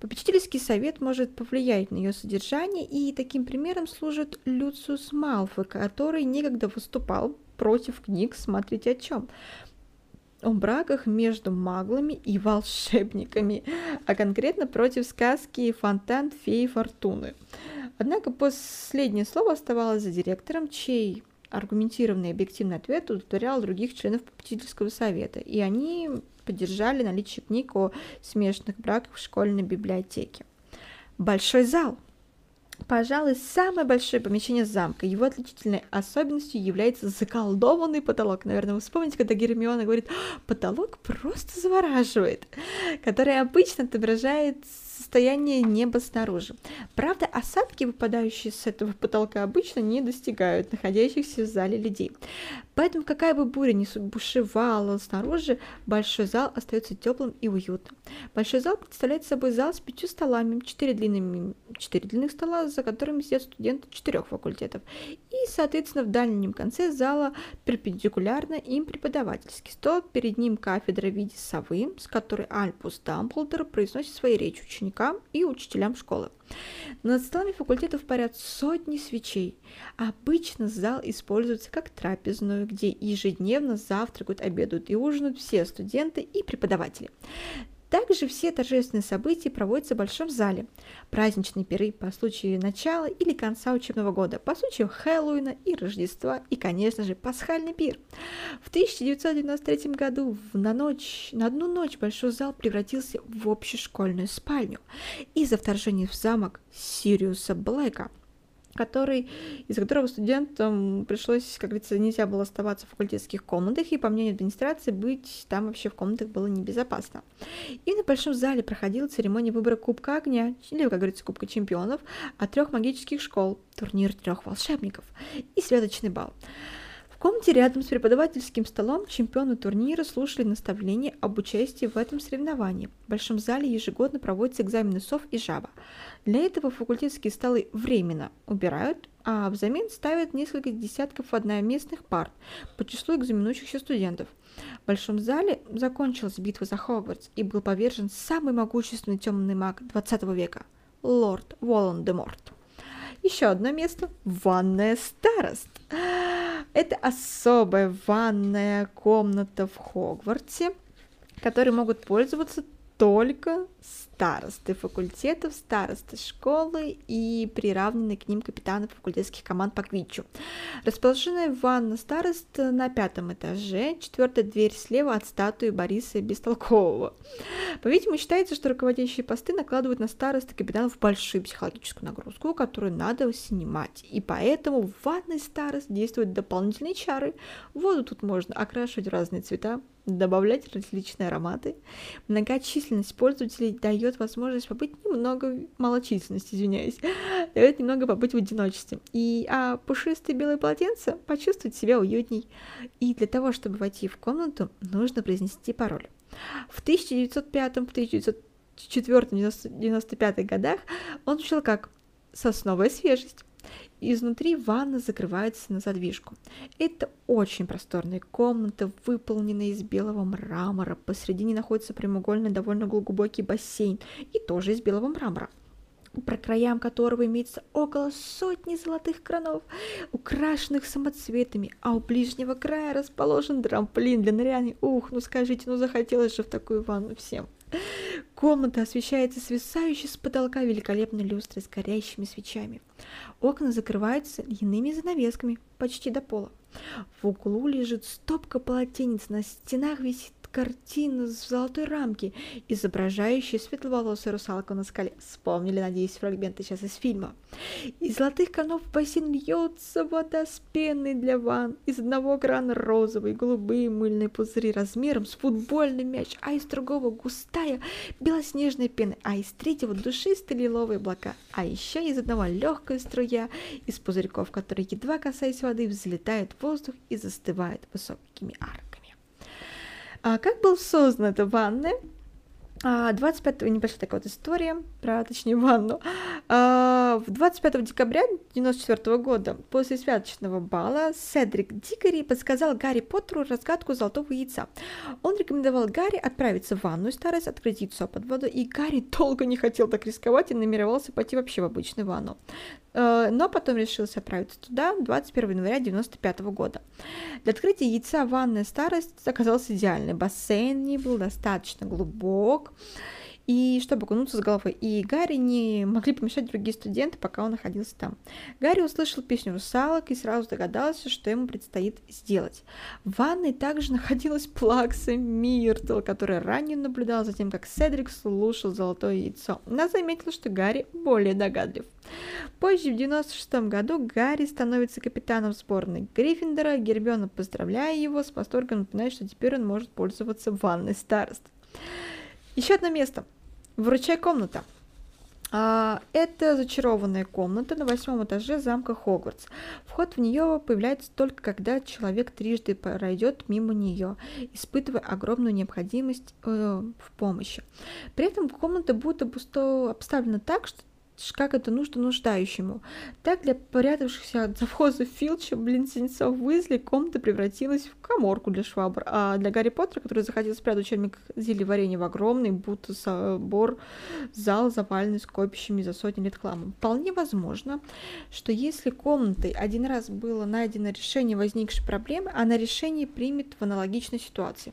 Попечительский совет может повлиять на ее содержание, и таким примером служит Люциус Малфой, который некогда выступал против книг «Смотрите о чем» о браках между маглами и волшебниками, а конкретно против сказки «Фонтан феи Фортуны». Однако последнее слово оставалось за директором, чей аргументированный и объективный ответ удовлетворял других членов попечительского совета, и они поддержали наличие книг о смешанных браках в школьной библиотеке. Большой зал – Пожалуй, самое большое помещение замка. Его отличительной особенностью является заколдованный потолок. Наверное, вы вспомните, когда Гермиона говорит, потолок просто завораживает, который обычно отображает состояние неба снаружи. Правда, осадки, выпадающие с этого потолка, обычно не достигают находящихся в зале людей. Поэтому, какая бы буря ни бушевала снаружи, большой зал остается теплым и уютным. Большой зал представляет собой зал с пятью столами, четыре, длинными, четыре длинных стола, за которыми сидят студенты четырех факультетов. И, соответственно, в дальнем конце зала перпендикулярно им преподавательский стол, перед ним кафедра в виде совы, с которой Альпус Дамблдор произносит свои речи ученикам и учителям школы. Над столами факультетов парят сотни свечей. Обычно зал используется как трапезную, где ежедневно завтракают, обедают и ужинают все студенты и преподаватели. Также все торжественные события проводятся в большом зале. Праздничные пиры по случаю начала или конца учебного года, по случаю Хэллоуина и Рождества и, конечно же, пасхальный пир. В 1993 году на, ночь, на одну ночь большой зал превратился в общешкольную спальню из-за вторжения в замок Сириуса Блэка – который, из которого студентам пришлось, как говорится, нельзя было оставаться в факультетских комнатах, и, по мнению администрации, быть там вообще в комнатах было небезопасно. И на большом зале проходила церемония выбора Кубка Огня, или, как говорится, Кубка Чемпионов, от трех магических школ, турнир трех волшебников и святочный бал комнате рядом с преподавательским столом чемпионы турнира слушали наставления об участии в этом соревновании. В большом зале ежегодно проводятся экзамены СОВ и ЖАВА. Для этого факультетские столы временно убирают, а взамен ставят несколько десятков одноместных парт по числу экзаменующихся студентов. В большом зале закончилась битва за Хогвартс и был повержен самый могущественный темный маг 20 века – лорд Волан-де-Морт. Еще одно место – ванная старост. Это особая ванная комната в Хогвартсе, которой могут пользоваться только старосты факультетов, старосты школы и приравненные к ним капитаны факультетских команд по квичу. Расположенная ванна старост на пятом этаже, четвертая дверь слева от статуи Бориса Бестолкового. По-видимому, считается, что руководящие посты накладывают на старосты капитанов большую психологическую нагрузку, которую надо снимать. И поэтому в ванной старост действуют дополнительные чары. Воду тут можно окрашивать в разные цвета, добавлять различные ароматы. Многочисленность пользователей дает возможность побыть немного, малочисленность, извиняюсь, дает немного побыть в одиночестве. И а пушистые белые полотенца почувствовать себя уютней. И для того, чтобы войти в комнату, нужно произнести пароль. В 1905-1994-95 годах он звучал как «сосновая свежесть». Изнутри ванна закрывается на задвижку. Это очень просторная комната, выполненная из белого мрамора. Посредине находится прямоугольный довольно глубокий бассейн и тоже из белого мрамора по краям которого имеется около сотни золотых кранов, украшенных самоцветами, а у ближнего края расположен трамплин для ныряния. Ух, ну скажите, ну захотелось же в такую ванну всем. Комната освещается свисающей с потолка великолепной люстрой с горящими свечами. Окна закрываются льняными занавесками почти до пола. В углу лежит стопка полотенец, на стенах висит картина в золотой рамке, изображающая светловолосую русалку на скале. Вспомнили, надеюсь, фрагменты сейчас из фильма. Из золотых конов в бассейн льется вода с пеной для ванн. Из одного крана розовые, голубые мыльные пузыри размером с футбольный мяч, а из другого густая белоснежная пена, а из третьего душистые лиловые облака. А еще из одного легкая струя из пузырьков, которые, едва касаясь воды, взлетают в воздух и застывают высокими арками. А как был создан эта ванна? 25 небольшая такая вот история про, точнее, ванну. А, в 25 декабря 1994 года после святочного бала Седрик Дикари подсказал Гарри Поттеру разгадку золотого яйца. Он рекомендовал Гарри отправиться в ванну, стараясь открыть яйцо под воду, и Гарри долго не хотел так рисковать и намеревался пойти вообще в обычную ванну. Э, но потом решился отправиться туда 21 января 1995 года. Для открытия яйца ванная старость оказалась идеальной. Бассейн не был достаточно глубок, и чтобы окунуться с головой. И Гарри не могли помешать другие студенты, пока он находился там. Гарри услышал песню русалок и сразу догадался, что ему предстоит сделать. В ванной также находилась Плакса Миртл, которая ранее наблюдала за тем, как Седрик слушал золотое яйцо. Она заметила, что Гарри более догадлив. Позже, в 96 году, Гарри становится капитаном сборной Гриффиндора. Гербиона, поздравляя его, с восторгом напоминает, что теперь он может пользоваться ванной старост. Еще одно место. Вручай комната. А, это зачарованная комната на восьмом этаже замка Хогвартс. Вход в нее появляется только когда человек трижды пройдет мимо нее, испытывая огромную необходимость э, в помощи. При этом комната будет обставлена так, что как это нужно нуждающему. Так для порядавшихся от завхоза Филча, блин, синецов Уизли, комната превратилась в коморку для швабр, а для Гарри Поттера, который захотел спрятать учебник зелья варенья в огромный, будто собор, зал, заваленный скопищами за сотни лет хламом. Вполне возможно, что если комнатой один раз было найдено решение возникшей проблемы, она решение примет в аналогичной ситуации.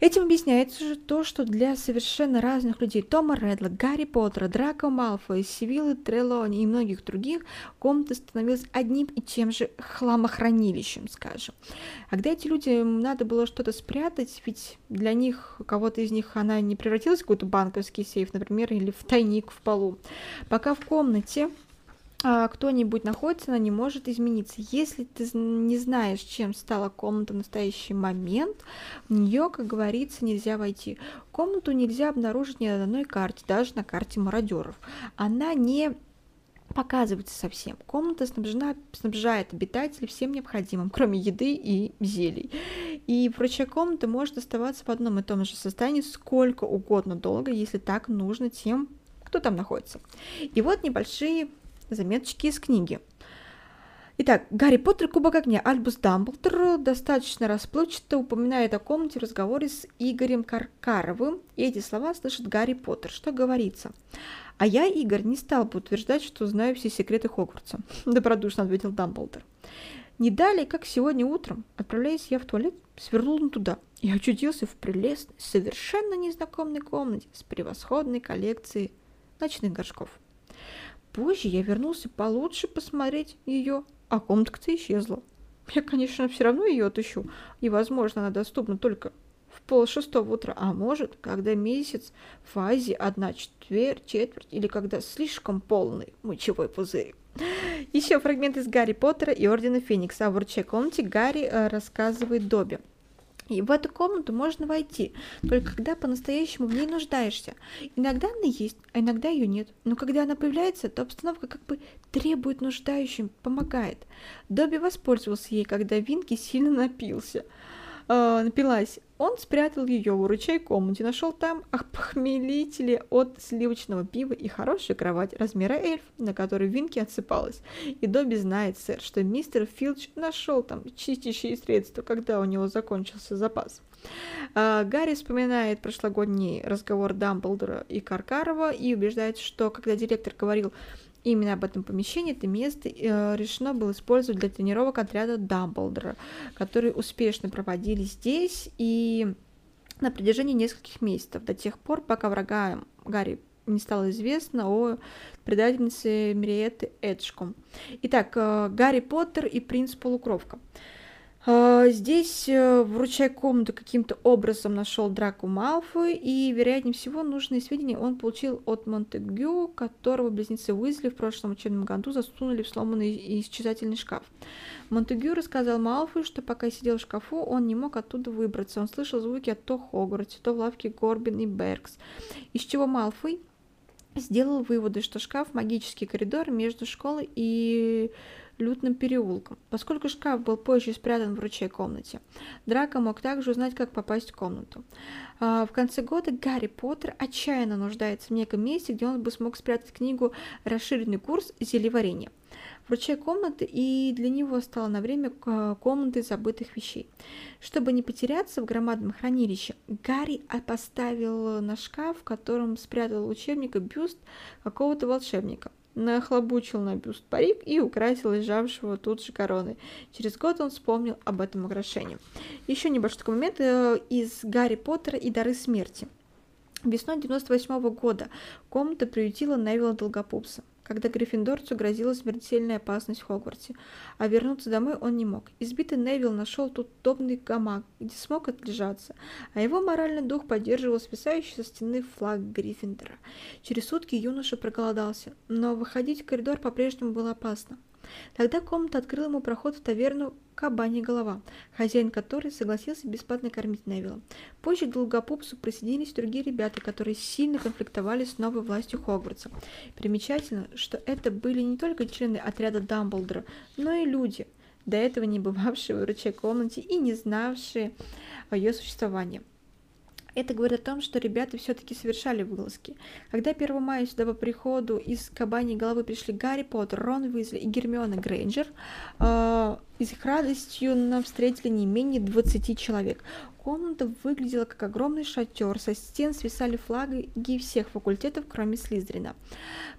Этим объясняется же то, что для совершенно разных людей Тома Редла, Гарри Поттера, Драко Малфоя, Сивиллы Трелони и многих других комната становилась одним и тем же хламохранилищем, скажем. А когда эти люди надо было что-то спрятать, ведь для них, кого-то из них она не превратилась в какой-то банковский сейф, например, или в тайник в полу. Пока в комнате кто-нибудь находится, она не может измениться. Если ты не знаешь, чем стала комната в настоящий момент, в нее, как говорится, нельзя войти. Комнату нельзя обнаружить ни на одной карте, даже на карте мародеров. Она не показывается совсем. Комната снабжена, снабжает обитателей всем необходимым, кроме еды и зелий. И прочая комната может оставаться в одном и том же состоянии сколько угодно долго, если так нужно тем, кто там находится. И вот небольшие Заметочки из книги. Итак, Гарри Поттер Кубок огня. Альбус Дамблдор достаточно расплывчато упоминает о комнате в разговоре с Игорем Каркаровым, и эти слова слышит Гарри Поттер. Что говорится? А я, Игорь, не стал бы утверждать, что знаю все секреты Хогвартса, добродушно ответил Дамблдор. Не далее, как сегодня утром, отправляясь я в туалет, свернул туда и очутился в прелестной, совершенно незнакомой комнате с превосходной коллекцией ночных горшков. Позже я вернулся получше посмотреть ее, а комнатка-то исчезла. Я, конечно, все равно ее отыщу, и, возможно, она доступна только в пол шестого утра, а может, когда месяц в фазе одна четверть, четверть, или когда слишком полный мочевой пузырь. Еще фрагмент из Гарри Поттера и Ордена Феникса. А в ручей комнате Гарри э, рассказывает Добби. И в эту комнату можно войти, только когда по-настоящему в ней нуждаешься. Иногда она есть, а иногда ее нет. Но когда она появляется, то обстановка как бы требует нуждающим, помогает. Добби воспользовался ей, когда Винки сильно напился э, напилась. Он спрятал ее в ручей комнате, нашел там опохмелители от сливочного пива и хорошую кровать размера эльф, на которой Винки отсыпалась. И Добби знает, сэр, что мистер Филч нашел там чистящие средства, когда у него закончился запас. Uh, Гарри вспоминает прошлогодний разговор Дамблдора и Каркарова и убеждает, что когда директор говорил Именно об этом помещении это место э, решено было использовать для тренировок отряда Дамблдора, которые успешно проводили здесь и на протяжении нескольких месяцев, до тех пор, пока врагам Гарри не стало известно о предательнице Мириетты Эджком. Итак, э, Гарри Поттер и принц Полукровка. А, здесь э, вручая комнату каким-то образом нашел Драку Малфой, и, вероятнее всего, нужные сведения он получил от Монтегю, которого близнецы Уизли в прошлом учебном году засунули в сломанный исчезательный шкаф. Монтегю рассказал Малфою, что пока сидел в шкафу, он не мог оттуда выбраться. Он слышал звуки от то Хогвартсе, то в лавке Горбин и Беркс, из чего Малфой сделал выводы, что шкаф – магический коридор между школой и лютным переулком, поскольку шкаф был позже спрятан в ручей комнате. Драко мог также узнать, как попасть в комнату. А, в конце года Гарри Поттер отчаянно нуждается в неком месте, где он бы смог спрятать книгу «Расширенный курс зельеварения» в ручей комнаты, и для него стало на время комнаты забытых вещей. Чтобы не потеряться в громадном хранилище, Гарри поставил на шкаф, в котором спрятал учебника бюст какого-то волшебника – нахлобучил на бюст парик и украсил лежавшего тут же короны. Через год он вспомнил об этом украшении. Еще небольшой такой момент э, из Гарри Поттера и Дары смерти. Весной 98 -го года комната приютила Невилла Долгопупса когда Гриффиндорцу грозила смертельная опасность в Хогвартсе, а вернуться домой он не мог. Избитый Невилл нашел тут удобный гамак, где смог отлежаться, а его моральный дух поддерживал свисающий со стены флаг Гриффиндора. Через сутки юноша проголодался, но выходить в коридор по-прежнему было опасно. Тогда комната открыла ему проход в таверну «Кабанья голова», хозяин которой согласился бесплатно кормить Невилла. Позже к Долгопупсу присоединились другие ребята, которые сильно конфликтовали с новой властью Хогвартса. Примечательно, что это были не только члены отряда Дамблдора, но и люди, до этого не бывавшие в ручей комнате и не знавшие о ее существовании. Это говорит о том, что ребята все-таки совершали вылазки. Когда 1 мая сюда по приходу из кабани головы пришли Гарри Поттер, Рон Уизли и Гермиона Грейнджер, э, из их радостью нам встретили не менее 20 человек. Комната выглядела как огромный шатер, со стен свисали флаги всех факультетов, кроме Слиздрина.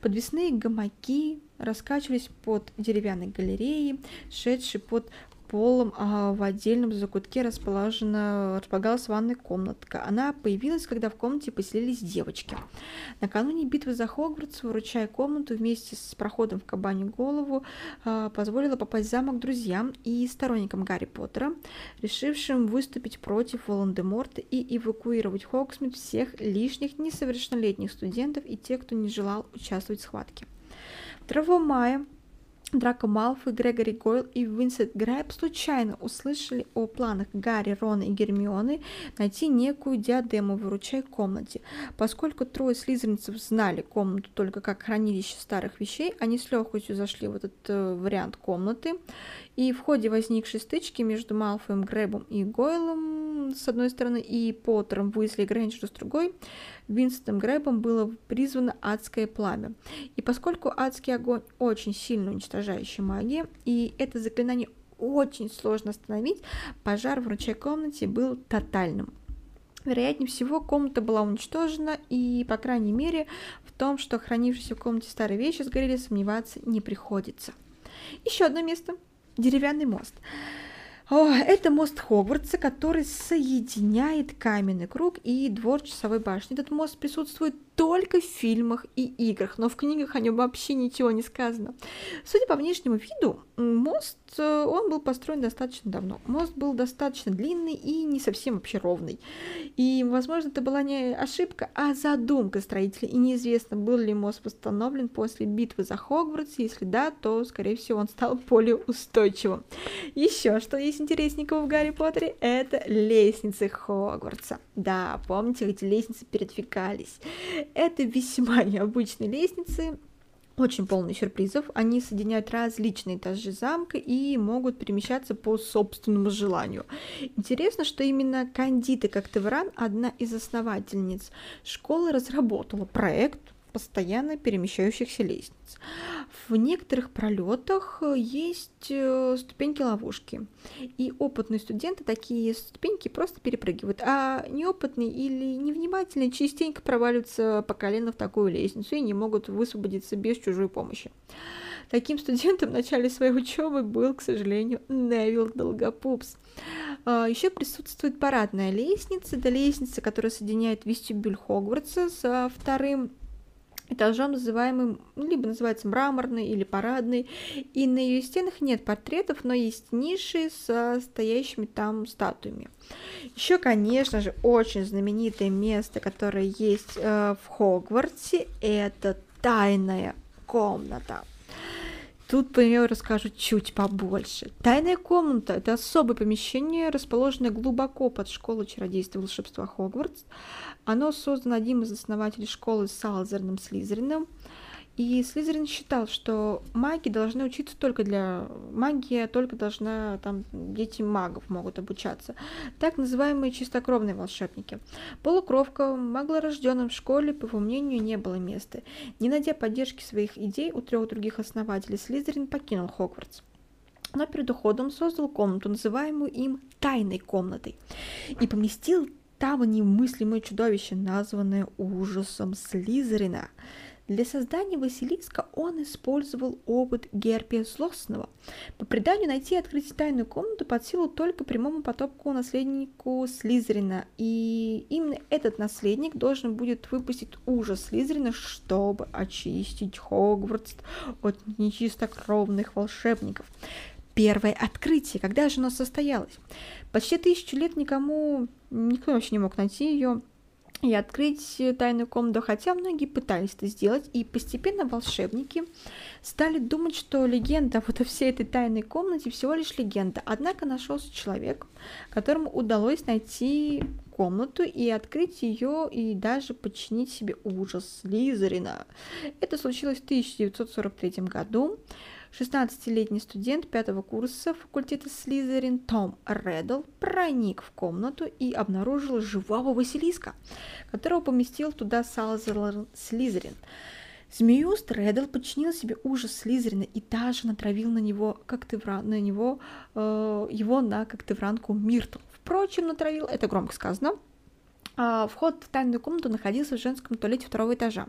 Подвесные гамаки раскачивались под деревянной галереей, шедшей под полом, а в отдельном закутке расположена, располагалась ванная комнатка. Она появилась, когда в комнате поселились девочки. Накануне битвы за Хогвартс, выручая комнату вместе с проходом в Кабане голову, а, позволила попасть в замок друзьям и сторонникам Гарри Поттера, решившим выступить против Волан-де-Морта и эвакуировать Хогсмит всех лишних несовершеннолетних студентов и тех, кто не желал участвовать в схватке. 2 мая Драко Малфой, Грегори Гойл и Винсент Грайб случайно услышали о планах Гарри, Рона и Гермионы найти некую диадему в ручей комнате. Поскольку трое слизеринцев знали комнату только как хранилище старых вещей, они с легкостью зашли в этот э, вариант комнаты, и в ходе возникшей стычки между Малфоем, Грэбом и Гойлом с одной стороны и Поттером, Уизли и Грейнджером с другой, Винстом Грэбом было призвано адское пламя. И поскольку адский огонь очень сильно уничтожающая магия, и это заклинание очень сложно остановить, пожар в ручей комнате был тотальным. Вероятнее всего, комната была уничтожена, и, по крайней мере, в том, что хранившиеся в комнате старые вещи сгорели, сомневаться не приходится. Еще одно место, деревянный мост. О, это мост Хогвартса, который соединяет каменный круг и двор часовой башни. Этот мост присутствует только в фильмах и играх, но в книгах о нем вообще ничего не сказано. Судя по внешнему виду, мост, э, он был построен достаточно давно. Мост был достаточно длинный и не совсем вообще ровный. И, возможно, это была не ошибка, а задумка строителя. И неизвестно, был ли мост восстановлен после битвы за Хогвартс. Если да, то, скорее всего, он стал более устойчивым. Еще что есть интересненького в Гарри Поттере, это лестницы Хогвартса. Да, помните, эти лестницы передвигались. Это весьма необычные лестницы, очень полный сюрпризов. Они соединяют различные этажи замка и могут перемещаться по собственному желанию. Интересно, что именно Кандита Коктевран, одна из основательниц школы, разработала проект, постоянно перемещающихся лестниц. В некоторых пролетах есть э, ступеньки ловушки, и опытные студенты такие ступеньки просто перепрыгивают, а неопытные или невнимательные частенько проваливаются по колено в такую лестницу и не могут высвободиться без чужой помощи. Таким студентом в начале своей учебы был, к сожалению, Невил Долгопупс. А, Еще присутствует парадная лестница, это лестница, которая соединяет вестибюль Хогвартса с вторым этажом, называемым, либо называется мраморный или парадный, и на ее стенах нет портретов, но есть ниши со стоящими там статуями. Еще, конечно же, очень знаменитое место, которое есть э, в Хогвартсе, это тайная комната. Тут про нее расскажу чуть побольше. Тайная комната – это особое помещение, расположенное глубоко под школой чародейства и волшебства Хогвартс. Оно создано одним из основателей школы Салзерном Слизерином. И Слизерин считал, что маги должны учиться только для... Магия только должна... Там дети магов могут обучаться. Так называемые чистокровные волшебники. Полукровкам, маглорожденным в школе, по его мнению, не было места. Не найдя поддержки своих идей у трех других основателей, Слизерин покинул Хогвартс но перед уходом создал комнату, называемую им «тайной комнатой», и поместил там немыслимое чудовище, названное ужасом Слизерина. Для создания Василиска он использовал опыт Герпия Злостного. По преданию, найти и открыть тайную комнату под силу только прямому потомку наследнику Слизерина. И именно этот наследник должен будет выпустить ужас Слизерина, чтобы очистить Хогвартс от нечистокровных волшебников. Первое открытие, когда же оно состоялось? Почти тысячу лет никому, никто вообще не мог найти ее и открыть тайную комнату, хотя многие пытались это сделать, и постепенно волшебники стали думать, что легенда вот о всей этой тайной комнате всего лишь легенда. Однако нашелся человек, которому удалось найти комнату и открыть ее и даже подчинить себе ужас Слизерина. Это случилось в 1943 году. 16-летний студент пятого курса факультета Слизерин Том Реддл проник в комнату и обнаружил живого Василиска, которого поместил туда Салзер Слизерин. Змеюст Реддл подчинил себе ужас Слизерина и даже натравил на него, как на него, э, его на коктевранку Миртл. Впрочем, натравил, это громко сказано, вход в тайную комнату находился в женском туалете второго этажа.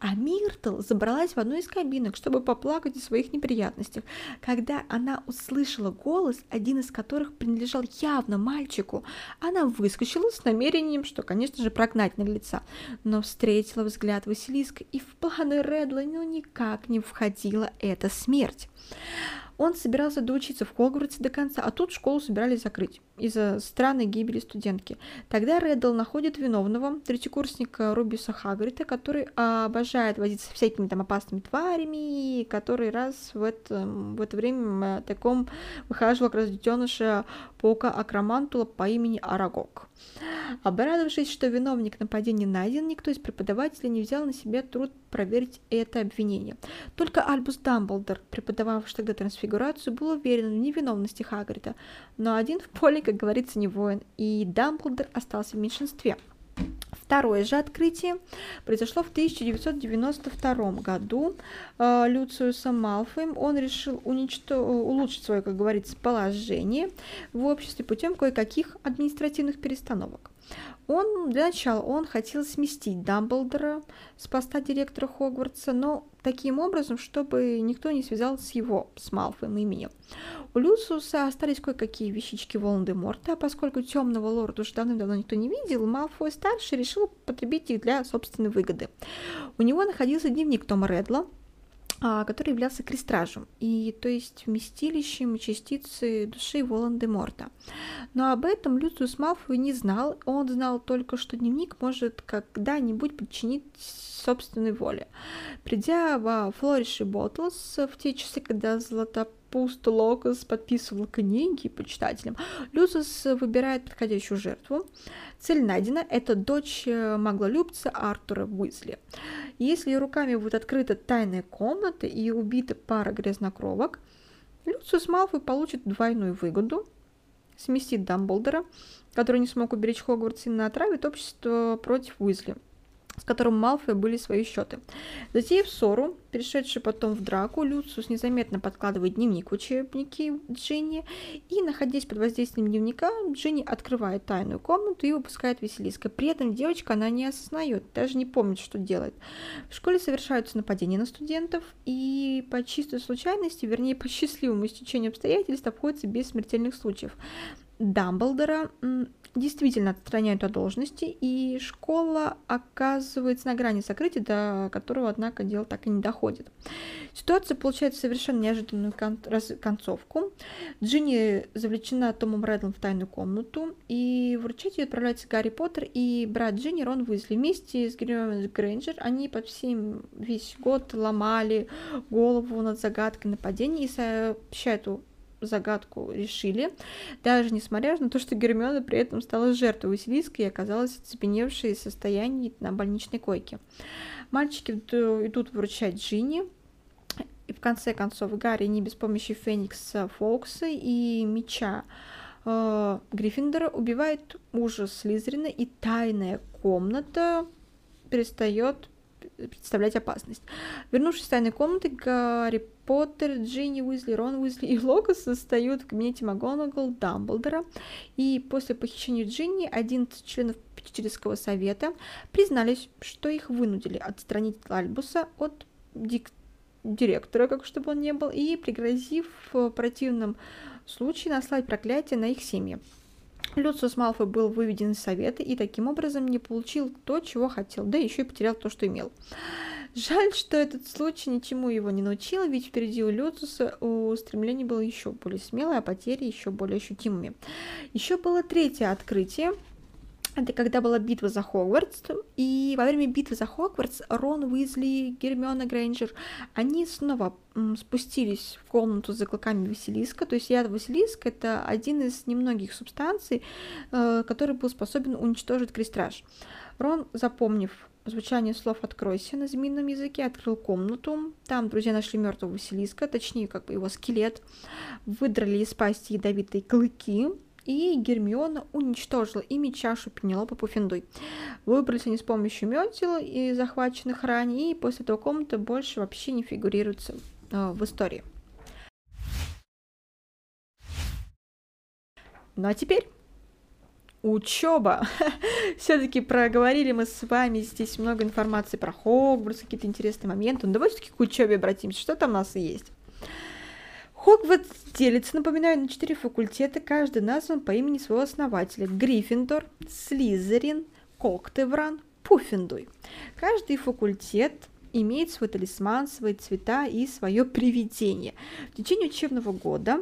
А Миртл забралась в одну из кабинок, чтобы поплакать о своих неприятностях. Когда она услышала голос, один из которых принадлежал явно мальчику, она выскочила с намерением, что, конечно же, прогнать наглеца, но встретила взгляд Василиска, и в планы Редла ну никак не входила эта смерть. Он собирался доучиться в Хогвартсе до конца, а тут школу собирались закрыть из-за странной гибели студентки. Тогда Реддл находит виновного, третьекурсника Рубиуса Хагрита, который обожает возиться всякими там опасными тварями, и который раз в это, в это время таком выхаживал как раз детеныша паука Акромантула по имени Арагог. Обрадовавшись, что виновник нападения найден, никто из преподавателей не взял на себя труд проверить это обвинение. Только Альбус Дамблдор, преподававший тогда трансфигурацию, был уверен в невиновности Хагрита, но один в поле, как говорится, не воин, и Дамблдор остался в меньшинстве. Второе же открытие произошло в 1992 году э, Люциусом Малфоем. Он решил уничто... улучшить свое, как говорится, положение в обществе путем кое-каких административных перестановок. Он, для начала, он хотел сместить Дамблдора с поста директора Хогвартса, но таким образом, чтобы никто не связал с его, с Малфоем именем. У Люциуса остались кое-какие вещички Волан-де-Морта, а поскольку темного лорда уже давным-давно никто не видел, Малфой старший решил потребить их для собственной выгоды. У него находился дневник Тома Редла, который являлся крестражем, и то есть вместилищем частицы души Волан-де-Морта. Но об этом Люциус Малфой не знал, он знал только, что дневник может когда-нибудь подчинить собственной воле. Придя во Флориш и Ботлс в те часы, когда Златопуст Локус подписывал книги почитателям, Люциус выбирает подходящую жертву. Цель найдена – это дочь э, маглолюбца Артура Уизли. Если руками будет открыта тайная комната и убита пара грязнокровок, Люциус Малфой получит двойную выгоду, сместит Дамблдора, который не смог уберечь Хогвартс, и натравит общество против Уизли – с которым Малфой были свои счеты. Затеяв ссору, перешедший потом в драку, Люциус незаметно подкладывает дневник в учебники Джинни, и, находясь под воздействием дневника, Джинни открывает тайную комнату и выпускает Василиска. При этом девочка она не осознает, даже не помнит, что делает. В школе совершаются нападения на студентов, и по чистой случайности, вернее, по счастливому стечению обстоятельств обходится без смертельных случаев. Дамблдора действительно отстраняют от должности, и школа оказывается на грани закрытия, до которого, однако, дело так и не доходит. Ситуация получает совершенно неожиданную кон- раз- концовку. Джинни завлечена Томом Реддлом в тайную комнату, и вручать ее отправляется Гарри Поттер и брат Джинни Рон Уизли. Вместе с Гермионой Грейнджер они под всем весь год ломали голову над загадкой нападения и сообщают загадку решили, даже несмотря на то, что Гермиона при этом стала жертвой Василиска и оказалась оцепеневшей в состоянии на больничной койке. Мальчики идут вручать Джинни, и в конце концов Гарри не без помощи Феникса Фокса и меча э, Гриффиндора убивает мужа Слизерина, и тайная комната перестает представлять опасность. Вернувшись в тайной комнаты, Гарри Поттер, Джинни Уизли, Рон Уизли и Локус состоят в кабинете МакГонагал Дамблдора. И после похищения Джинни 11 членов Пятического совета признались, что их вынудили отстранить Альбуса от дик директора, как чтобы он не был, и пригрозив в противном случае наслать проклятие на их семьи. Люциус Малфой был выведен из совета и таким образом не получил то, чего хотел, да еще и потерял то, что имел. Жаль, что этот случай ничему его не научил, ведь впереди у Люциуса устремление было еще более смелое, а потери еще более ощутимыми. Еще было третье открытие, это когда была битва за Хогвартс, и во время битвы за Хогвартс Рон Уизли, Гермиона Грейнджер, они снова спустились в комнату за клыками Василиска, то есть яд Василиска это один из немногих субстанций, э, который был способен уничтожить крестраж. Рон, запомнив звучание слов «откройся» на змеином языке, открыл комнату. Там друзья нашли мертвого Василиска, точнее, как бы его скелет, выдрали из пасти ядовитые клыки, и Гермиона уничтожила ими чашу Пенелопы Пуффиндуй. Выбрались они с помощью метел и захваченных ранее, и после этого комната больше вообще не фигурируется э, в истории. Ну а теперь учеба. Все-таки проговорили мы с вами здесь много информации про Хогвартс, какие-то интересные моменты. Ну давайте все-таки к учебе обратимся. Что там у нас есть? Хогвартс делится, напоминаю, на четыре факультета, каждый назван по имени своего основателя. Гриффиндор, Слизерин, Коктевран, Пуффиндуй. Каждый факультет имеет свой талисман, свои цвета и свое привидение. В течение учебного года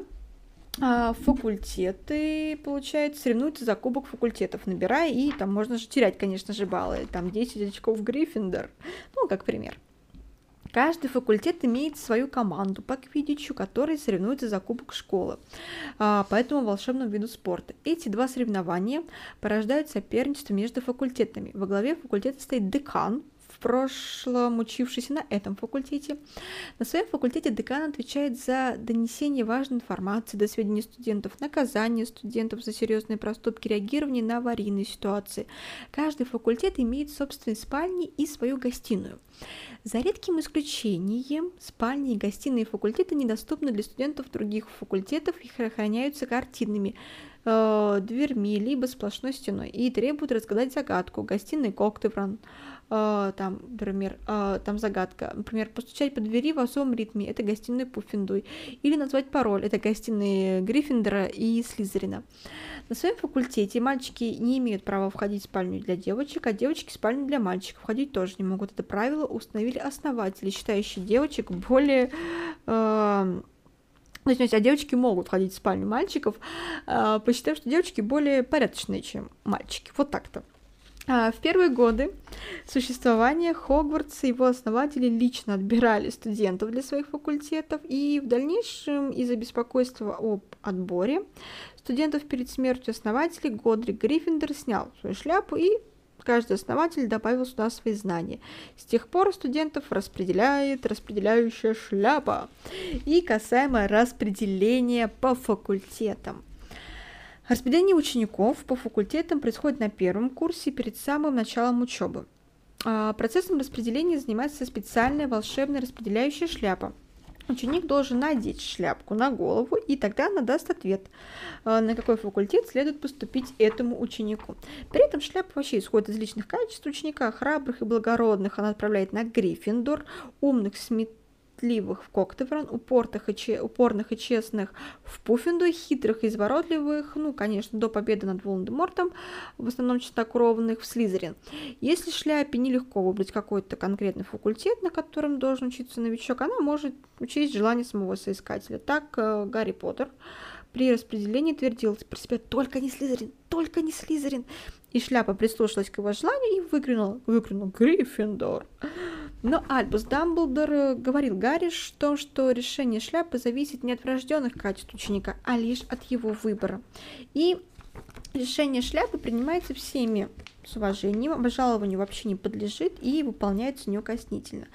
а, факультеты, получается, соревнуются за кубок факультетов, набирая, и там можно же терять, конечно же, баллы. Там 10 очков Гриффиндор, ну, как пример. Каждый факультет имеет свою команду по квиддичу, которые соревнуются за кубок школы а, по этому волшебному виду спорта. Эти два соревнования порождают соперничество между факультетами. Во главе факультета стоит декан, в прошлом учившийся на этом факультете. На своем факультете декан отвечает за донесение важной информации до сведения студентов, наказание студентов за серьезные проступки, реагирование на аварийные ситуации. Каждый факультет имеет собственные спальни и свою гостиную. За редким исключением, спальни и гостиные факультета недоступны для студентов других факультетов и охраняются картинными э, дверьми, либо сплошной стеной, и требуют разгадать загадку. Гостиный Коктевран, э, там, например, э, там загадка, например, постучать по двери в особом ритме, это гостиный Пуффиндуй, или назвать пароль, это гостиные Гриффиндора и Слизерина. На своем факультете мальчики не имеют права входить в спальню для девочек, а девочки в спальню для мальчиков входить тоже не могут. Это правило установили основатели, считающие девочек более... Э, то есть, а девочки могут входить в спальню мальчиков, э, посчитав, что девочки более порядочные, чем мальчики. Вот так-то. А, в первые годы существования Хогвартса и его основатели лично отбирали студентов для своих факультетов, и в дальнейшем из-за беспокойства об отборе студентов перед смертью основателей Годрик Гриффиндор снял свою шляпу и каждый основатель добавил сюда свои знания. С тех пор студентов распределяет распределяющая шляпа. И касаемо распределения по факультетам. Распределение учеников по факультетам происходит на первом курсе перед самым началом учебы. А, процессом распределения занимается специальная волшебная распределяющая шляпа. Ученик должен надеть шляпку на голову, и тогда она даст ответ, а, на какой факультет следует поступить этому ученику. При этом шляпа вообще исходит из личных качеств ученика, храбрых и благородных она отправляет на Гриффиндор, умных, смет похотливых в Коктевран, упорных и, че, упорных и честных в Пуффинду, хитрых и изворотливых, ну, конечно, до победы над Волан-де-Мортом, в основном чистокровных, в Слизерин. Если шляпе нелегко выбрать какой-то конкретный факультет, на котором должен учиться новичок, она может учесть желание самого соискателя. Так э, Гарри Поттер при распределении твердил про себя «Только не Слизерин! Только не Слизерин!» И шляпа прислушалась к его желанию и выкрикнул, выкрикнул «Гриффиндор!» Но Альбус Дамблдор э, говорил Гарри, что, что решение шляпы зависит не от врожденных качеств ученика, а лишь от его выбора. И решение шляпы принимается всеми с уважением, обжалованию вообще не подлежит и выполняется неукоснительно.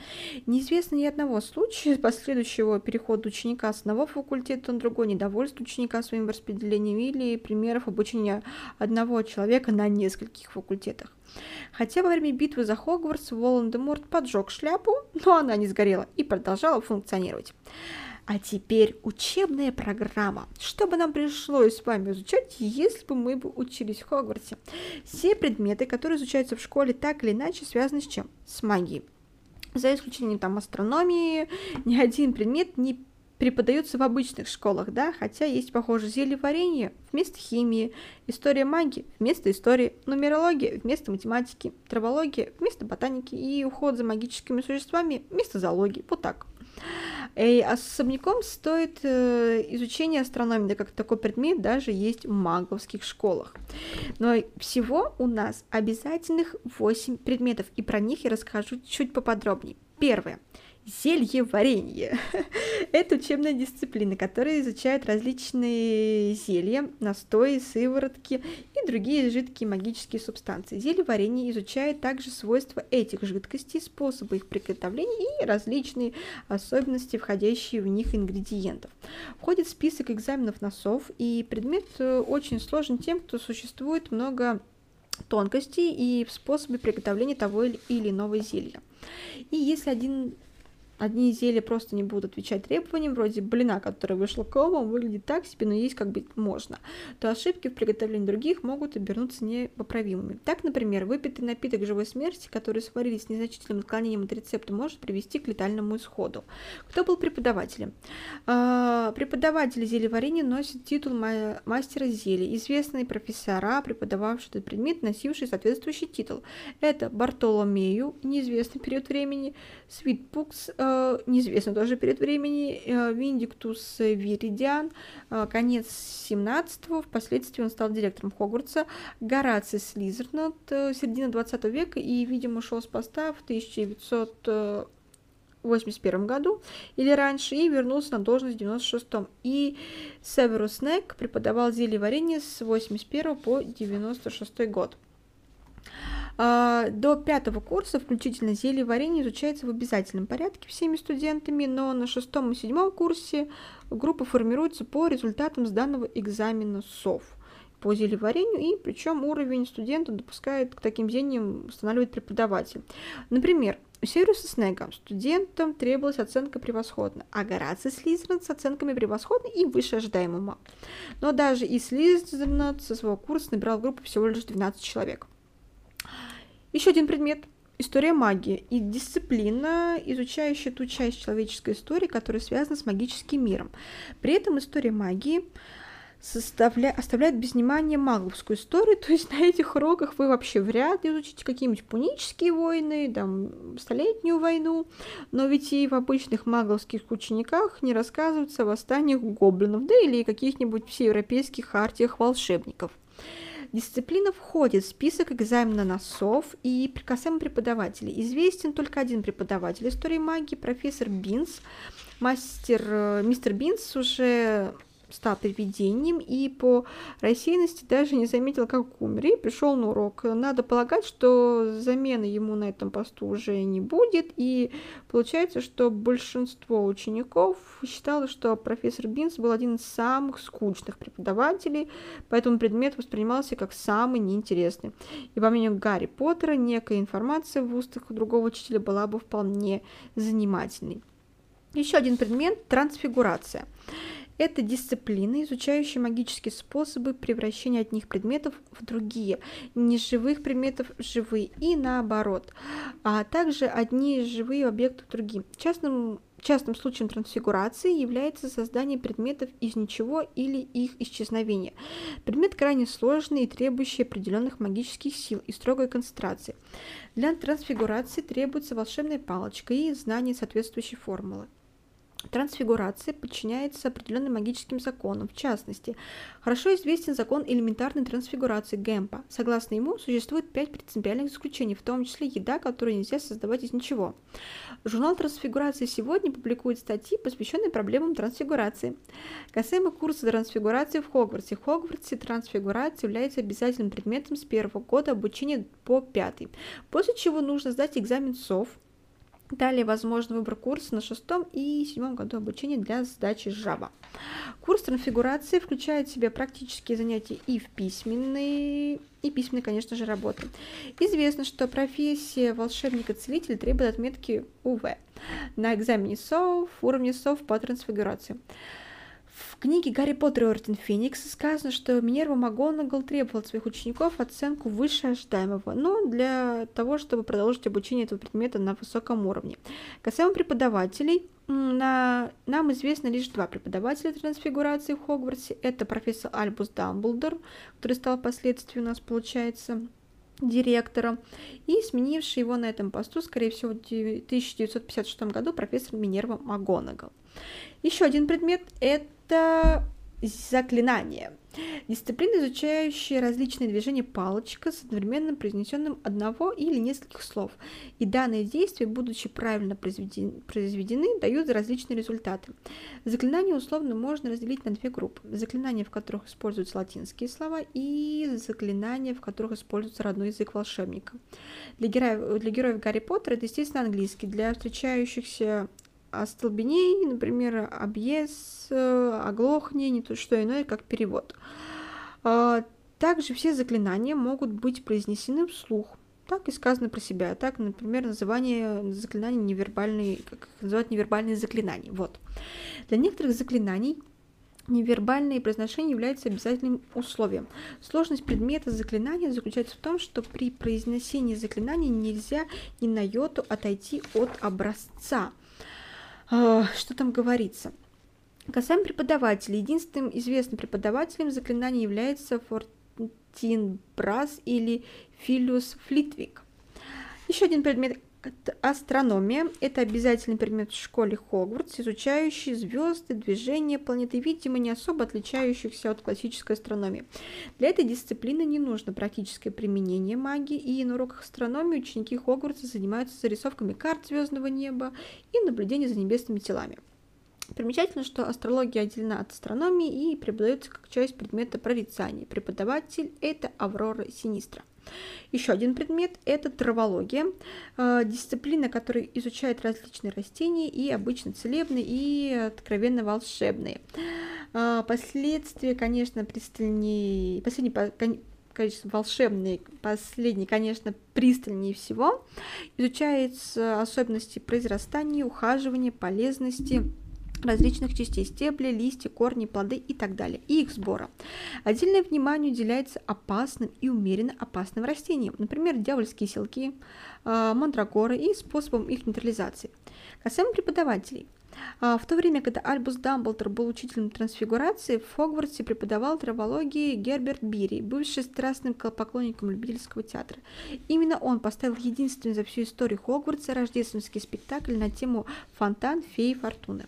Неизвестно ни одного случая последующего перехода ученика с одного факультета на другой, недовольства ученика своим распределением или примеров обучения одного человека на нескольких факультетах. Хотя во время битвы за Хогвартс Волан-де-Морт поджег шляпу, но она не сгорела и продолжала функционировать. А теперь учебная программа. Что бы нам пришлось с вами изучать, если бы мы бы учились в Хогвартсе? Все предметы, которые изучаются в школе, так или иначе связаны с чем? С магией. За исключением там астрономии, ни один предмет не преподается в обычных школах, да, хотя есть, похоже, зелье варенье вместо химии, история магии вместо истории, нумерология вместо математики, травология вместо ботаники и уход за магическими существами вместо зоологии. Вот так. И особняком стоит э, изучение астрономии, да как такой предмет даже есть в маговских школах. Но всего у нас обязательных 8 предметов, и про них я расскажу чуть поподробнее. Первое зелье варенье. Это учебная дисциплина, которая изучает различные зелья, настои, сыворотки и другие жидкие магические субстанции. Зелье варенье изучает также свойства этих жидкостей, способы их приготовления и различные особенности, входящие в них ингредиентов. Входит список экзаменов на СОВ, и предмет э, очень сложен тем, что существует много тонкостей и в приготовления того или иного зелья. И если один Одни зелья просто не будут отвечать требованиям, вроде блина, который вышла комом, выглядит так себе, но есть как бы можно, то ошибки в приготовлении других могут обернуться непоправимыми. Так, например, выпитый напиток живой смерти, который сварили с незначительным отклонением от рецепта, может привести к летальному исходу. Кто был преподавателем? А, преподаватели зельеварения носят титул мастера зелий. Известные профессора, преподававшие этот предмет, носившие соответствующий титул. Это Бартоломею, неизвестный период времени, Свитпукс, э, неизвестно тоже период времени, э, Виндиктус Виридиан, э, конец 17-го, впоследствии он стал директором Хогвартса, Гораций Слизнорт, э, середина 20 века, и, видимо, ушел с поста в 1900 81 году или раньше и вернулся на должность в 96-м. И Северус Снег преподавал зелье варенье с 81 по 96 год. А, до пятого курса включительно зелье варенье изучается в обязательном порядке всеми студентами, но на шестом и седьмом курсе группа формируется по результатам сданного экзамена СОВ по зельеварению, и причем уровень студента допускает к таким зельям устанавливает преподаватель. Например, У Сириуса Снега студентам требовалась оценка превосходно, а Гораций Слизерин с оценками превосходно и выше ожидаемого. Но даже и Слизерин со своего курса набирал группу всего лишь 12 человек. Еще один предмет – история магии и дисциплина, изучающая ту часть человеческой истории, которая связана с магическим миром. При этом история магии – составля... оставляет без внимания магловскую историю, то есть на этих уроках вы вообще вряд ли изучите какие-нибудь пунические войны, там, Столетнюю войну, но ведь и в обычных магловских учениках не рассказывается о восстаниях гоблинов, да или каких-нибудь всеевропейских хартиях волшебников. Дисциплина входит в список экзамена на СОВ и касаемо преподавателей. Известен только один преподаватель истории магии, профессор Бинс. Мастер, э, мистер Бинс уже стал привидением и по рассеянности даже не заметил, как умер, и пришел на урок. Надо полагать, что замены ему на этом посту уже не будет, и получается, что большинство учеников считало, что профессор Бинс был один из самых скучных преподавателей, поэтому предмет воспринимался как самый неинтересный. И по мнению Гарри Поттера, некая информация в устах другого учителя была бы вполне занимательной. Еще один предмет – трансфигурация. Это дисциплины, изучающие магические способы превращения одних предметов в другие, неживых предметов в живые и наоборот, а также одни живые объекты в другие. Частным Частным случаем трансфигурации является создание предметов из ничего или их исчезновение. Предмет крайне сложный и требующий определенных магических сил и строгой концентрации. Для трансфигурации требуется волшебная палочка и знание соответствующей формулы. Трансфигурация подчиняется определенным магическим законам. В частности, хорошо известен закон элементарной трансфигурации Гэмпа. Согласно ему, существует пять принципиальных исключений, в том числе еда, которую нельзя создавать из ничего. Журнал трансфигурации сегодня публикует статьи, посвященные проблемам трансфигурации. Касаемо курса трансфигурации в Хогвартсе. В Хогвартсе трансфигурация является обязательным предметом с первого года обучения по пятый, после чего нужно сдать экзамен СОВ, Далее возможен выбор курса на шестом и седьмом году обучения для сдачи Java. Курс трансфигурации включает в себя практические занятия и в письменные, и письменные, конечно же, работы. Известно, что профессия волшебника-целителя требует отметки УВ на экзамене СОВ, уровне СОВ по трансфигурации. В книге «Гарри Поттер и Орден Феникса» сказано, что Минерва МакГонагал требовал от своих учеников оценку выше ожидаемого, но для того, чтобы продолжить обучение этого предмета на высоком уровне. Касаемо преподавателей, на... нам известно лишь два преподавателя трансфигурации в Хогвартсе. Это профессор Альбус Дамблдор, который стал впоследствии у нас, получается, директором, и сменивший его на этом посту, скорее всего, в 1956 году профессор Минерва МакГонагал. Еще один предмет – это заклинание. Дисциплина, изучающая различные движения палочка с одновременно произнесенным одного или нескольких слов. И данные действия, будучи правильно произведены, произведены, дают различные результаты. Заклинания условно можно разделить на две группы. Заклинания, в которых используются латинские слова, и заклинания, в которых используется родной язык волшебника. Для героев, для героев Гарри Поттера это, естественно, английский. Для встречающихся остолбеней, например, объез, оглохни, не то что иное, как перевод. А, также все заклинания могут быть произнесены вслух. Так и сказано про себя. Так, например, называние заклинаний невербальные, как называют невербальные заклинания. Вот. Для некоторых заклинаний Невербальное произношение является обязательным условием. Сложность предмета заклинания заключается в том, что при произнесении заклинания нельзя ни на йоту отойти от образца. А, что там говорится? Касаемо преподавателей. Единственным известным преподавателем заклинания является Фортин Брас или Филиус Флитвик. Еще один предмет Астрономия – это обязательный предмет в школе Хогвартс, изучающий звезды, движения планеты, видимо, не особо отличающихся от классической астрономии. Для этой дисциплины не нужно практическое применение магии, и на уроках астрономии ученики Хогвартса занимаются зарисовками карт звездного неба и наблюдением за небесными телами. Примечательно, что астрология отделена от астрономии и преподается как часть предмета прорицания. Преподаватель – это Аврора Синистра. Еще один предмет – это травология, э, дисциплина, которая изучает различные растения и обычно целебные и откровенно волшебные. Э, последствия, конечно, пристальнее, последний сказать, волшебный. Последний, конечно, пристальнее всего. Изучаются особенности произрастания, ухаживания, полезности, различных частей стебля, листья, корни, плоды и так далее, и их сбора. Отдельное внимание уделяется опасным и умеренно опасным растениям, например, дьявольские селки, э, мандрагоры и способом их нейтрализации. Касаемо преподавателей – а, в то время, когда Альбус Дамблдор был учителем трансфигурации, в Хогвартсе преподавал травологии Герберт Бири, бывший страстным поклонником любительского театра. Именно он поставил единственный за всю историю Хогвартса рождественский спектакль на тему «Фонтан феи Фортуны».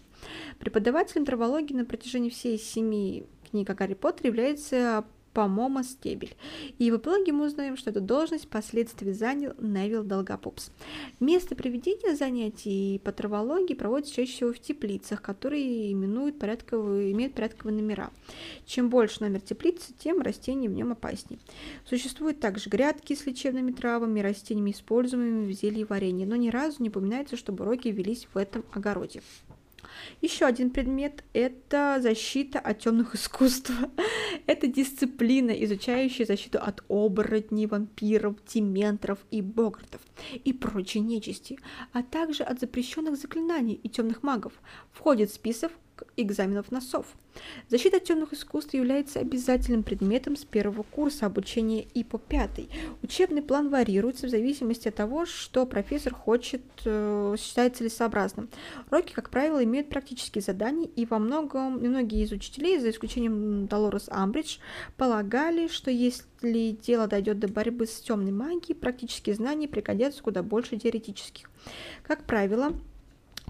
Преподавателем травологии на протяжении всей семи книг о Гарри Поттере является по-моему, стебель. И в итоге мы узнаем, что эту должность впоследствии занял Невил Долгопупс. Место проведения занятий по травологии проводится чаще всего в теплицах, которые именуют порядковые, имеют порядковые номера. Чем больше номер теплицы, тем растения в нем опаснее. Существуют также грядки с лечебными травами, растениями, используемыми в зелье варенье, но ни разу не упоминается, чтобы уроки велись в этом огороде. Еще один предмет – это защита от темных искусств. это дисциплина, изучающая защиту от оборотней, вампиров, дементоров и богартов и прочей нечисти, а также от запрещенных заклинаний и темных магов. Входит в список экзаменов НОСов. Защита от темных искусств является обязательным предметом с первого курса обучения и по пятый. Учебный план варьируется в зависимости от того, что профессор хочет, э, считает целесообразным. Уроки, как правило, имеют практические задания, и во многом, многие из учителей, за исключением Долорес Амбридж, полагали, что если дело дойдет до борьбы с темной магией, практические знания пригодятся куда больше теоретических. Как правило,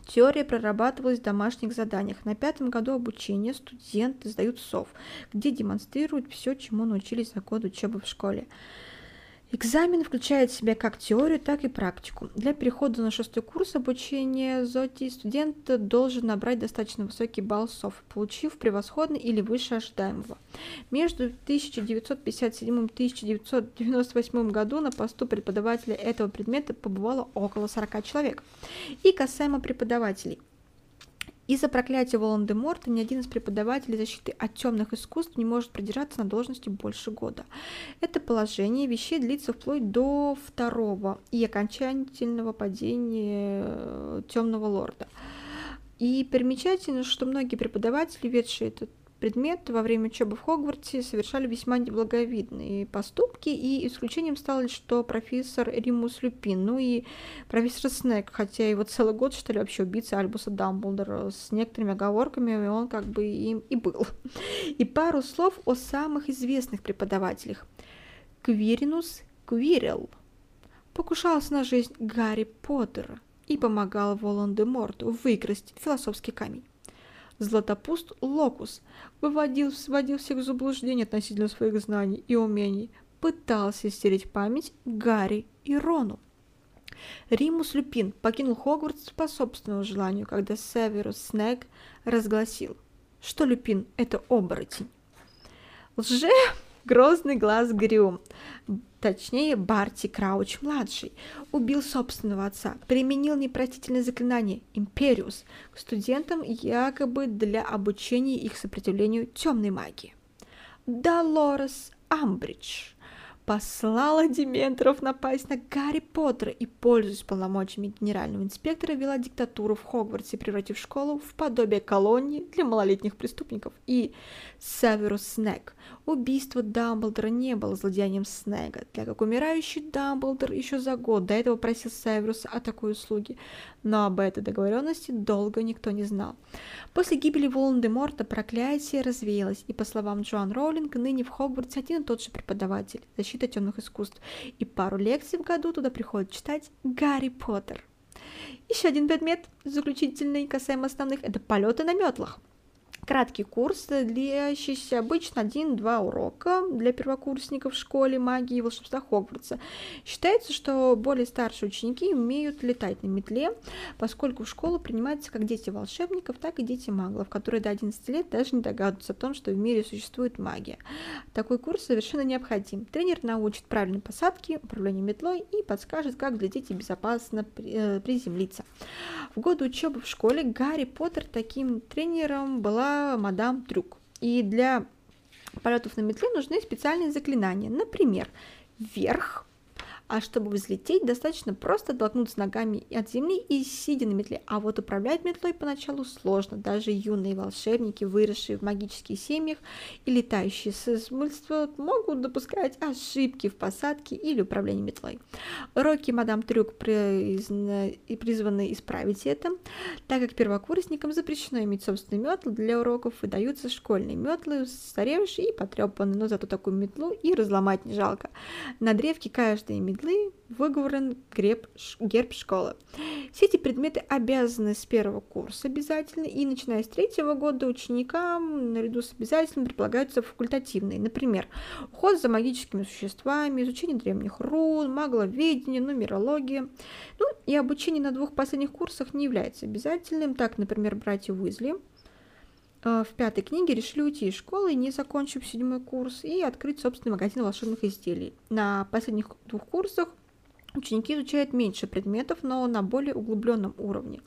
Теория прорабатывалась в домашних заданиях. На пятом году обучения студенты сдают СОВ, где демонстрируют все, чему научились за год учебы в школе. Экзамен включает в себя как теорию, так и практику. Для перехода на шестой курс обучения ЗОТИ студент должен набрать достаточно высокий балл СОФ, получив превосходный или выше ожидаемого. Между 1957 и 1998 году на посту преподавателя этого предмета побывало около 40 человек. И касаемо преподавателей – из-за проклятия Волан-де-Морта ни один из преподавателей защиты от темных искусств не может продержаться на должности больше года. Это положение вещей длится вплоть до второго и окончательного падения э, темного лорда. И примечательно, что многие преподаватели, ведшие этот предмет во время учебы в Хогвартсе совершали весьма неблаговидные поступки, и исключением стало что профессор Римус Люпин, ну и профессор Снег, хотя его целый год считали вообще убийцей Альбуса Дамблдора, с некоторыми оговорками он как бы им и был. И пару слов о самых известных преподавателях. Квиринус Квирел покушался на жизнь Гарри Поттера и помогал Волан-де-Морту выкрасть философский камень. Златопуст Локус выводил, сводил всех в заблуждение относительно своих знаний и умений, пытался стереть память Гарри и Рону. Римус Люпин покинул Хогвартс по собственному желанию, когда Северус Снег разгласил, что Люпин — это оборотень. Лже Грозный глаз Грюм, точнее Барти Крауч-младший, убил собственного отца, применил непростительное заклинание Империус к студентам якобы для обучения их сопротивлению темной магии. Долорес Амбридж послала дементоров напасть на Гарри Поттера и, пользуясь полномочиями генерального инспектора, вела диктатуру в Хогвартсе, превратив школу в подобие колонии для малолетних преступников. И Северус Снег. Убийство Дамблдора не было злодеянием Снега, так как умирающий Дамблдор еще за год до этого просил Северуса о такой услуге, но об этой договоренности долго никто не знал. После гибели Волан-де-Морта проклятие развеялось, и, по словам Джоан Роулинг, ныне в Хогвартсе один и тот же преподаватель защиты темных искусств, и пару лекций в году туда приходит читать Гарри Поттер. Еще один предмет, заключительный, касаемо основных, это полеты на метлах – Краткий курс, длящийся обычно 1-2 урока для первокурсников в школе магии и волшебства Хогвартса. Считается, что более старшие ученики умеют летать на метле, поскольку в школу принимаются как дети волшебников, так и дети маглов, которые до 11 лет даже не догадываются о том, что в мире существует магия. Такой курс совершенно необходим. Тренер научит правильной посадке, управлению метлой и подскажет, как для детей безопасно э, приземлиться. В годы учебы в школе Гарри Поттер таким тренером была мадам Трюк. И для полетов на метле нужны специальные заклинания. Например, вверх, а чтобы взлететь, достаточно просто оттолкнуться ногами от земли и сидя на метле. А вот управлять метлой поначалу сложно. Даже юные волшебники, выросшие в магических семьях и летающие с измольства, могут допускать ошибки в посадке или управлении метлой. Уроки мадам Трюк призваны исправить это, так как первокурсникам запрещено иметь собственные метлы, для уроков выдаются школьные метлы, устаревшие и потрепанные, но зато такую метлу и разломать не жалко. На древке каждой метлы метлы выговорен греб, герб школы. Все эти предметы обязаны с первого курса обязательно, и начиная с третьего года ученикам наряду с обязательным предполагаются факультативные. Например, уход за магическими существами, изучение древних рун, магловедение, нумерология. Ну и обучение на двух последних курсах не является обязательным. Так, например, братья Уизли в пятой книге решили уйти из школы, не закончив седьмой курс, и открыть собственный магазин волшебных изделий. На последних двух курсах Ученики изучают меньше предметов, но на более углубленном уровне.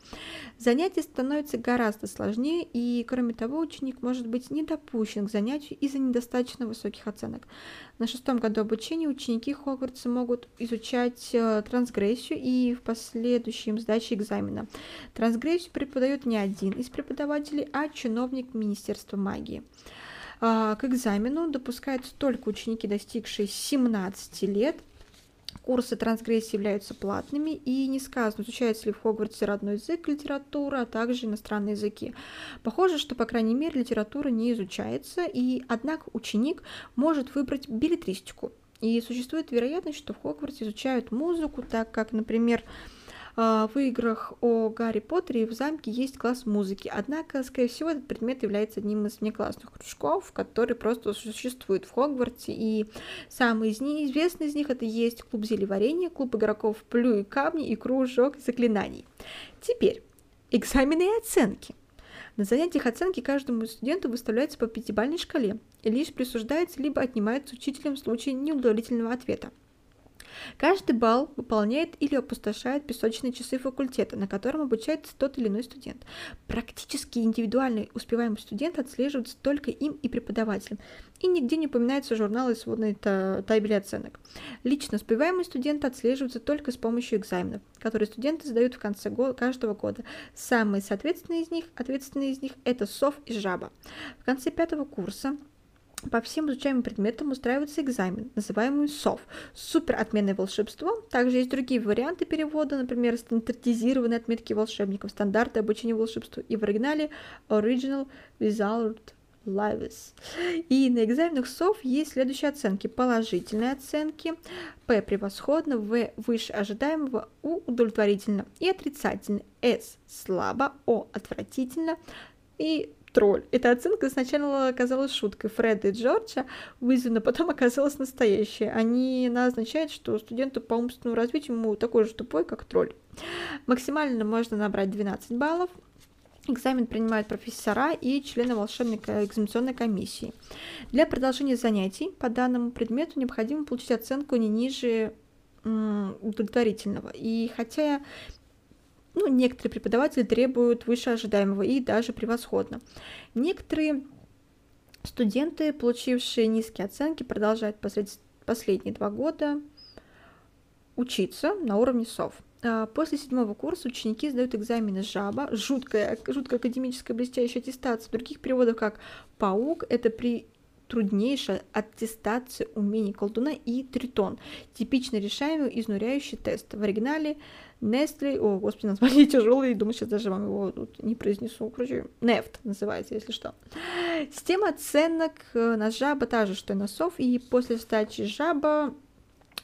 Занятие становится гораздо сложнее, и, кроме того, ученик может быть не допущен к занятию из-за недостаточно высоких оценок. На шестом году обучения ученики Хогвартса могут изучать э, трансгрессию и в последующем сдаче экзамена. Трансгрессию преподает не один из преподавателей, а чиновник Министерства магии. А, к экзамену допускаются только ученики, достигшие 17 лет – Курсы трансгрессии являются платными и не сказано, изучается ли в Хогвартсе родной язык, литература, а также иностранные языки. Похоже, что, по крайней мере, литература не изучается, и, однако, ученик может выбрать билетристику. И существует вероятность, что в Хогвартсе изучают музыку, так как, например, в играх о Гарри Поттере в замке есть класс музыки, однако, скорее всего, этот предмет является одним из внеклассных кружков, который просто существует в Хогвартсе, и самый из них, известный из них это есть клуб зелеварения, клуб игроков Плю и Камни и кружок заклинаний. Теперь, экзамены и оценки. На занятиях оценки каждому студенту выставляются по пятибалльной шкале и лишь присуждается либо отнимается учителем в случае неудовлетворительного ответа. Каждый балл выполняет или опустошает песочные часы факультета, на котором обучается тот или иной студент. Практически индивидуальный успеваемый студент отслеживается только им и преподавателем, и нигде не упоминаются журналы и сводные табели оценок. Лично успеваемые студенты отслеживаются только с помощью экзаменов, которые студенты сдают в конце го- каждого года. Самые соответственные из них, ответственные из них – это СОВ и ЖАБа. В конце пятого курса по всем изучаемым предметам устраивается экзамен, называемый СОВ – супер отменное волшебство. Также есть другие варианты перевода, например, стандартизированные отметки волшебников, стандарты обучения волшебству и в оригинале Original Wizard Lives. И на экзаменах СОВ есть следующие оценки. Положительные оценки, П превосходно, В выше ожидаемого, У удовлетворительно и отрицательно, С слабо, О отвратительно и тролль. Эта оценка сначала оказалась шуткой Фреда и Джорджа, вызвана, потом оказалась настоящей. Они она означает, что студенту по умственному развитию ему такой же тупой, как тролль. Максимально можно набрать 12 баллов. Экзамен принимают профессора и члены волшебной экзаменационной комиссии. Для продолжения занятий по данному предмету необходимо получить оценку не ниже удовлетворительного. И хотя ну, некоторые преподаватели требуют выше ожидаемого и даже превосходно. Некоторые студенты, получившие низкие оценки, продолжают последние два года учиться на уровне СОВ. А, после седьмого курса ученики сдают экзамены ЖАБа, жуткая, жуткая академическая блестящая аттестация. В других переводах как «паук» — это при труднейшая аттестация умений колдуна и тритон, типично решаемый изнуряющий тест. В оригинале Nestle, о, господи, название тяжелое, думаю, сейчас даже вам его тут не произнесу, короче, Нефт называется, если что. Система оценок э, та же, что и на сов, и после сдачи жаба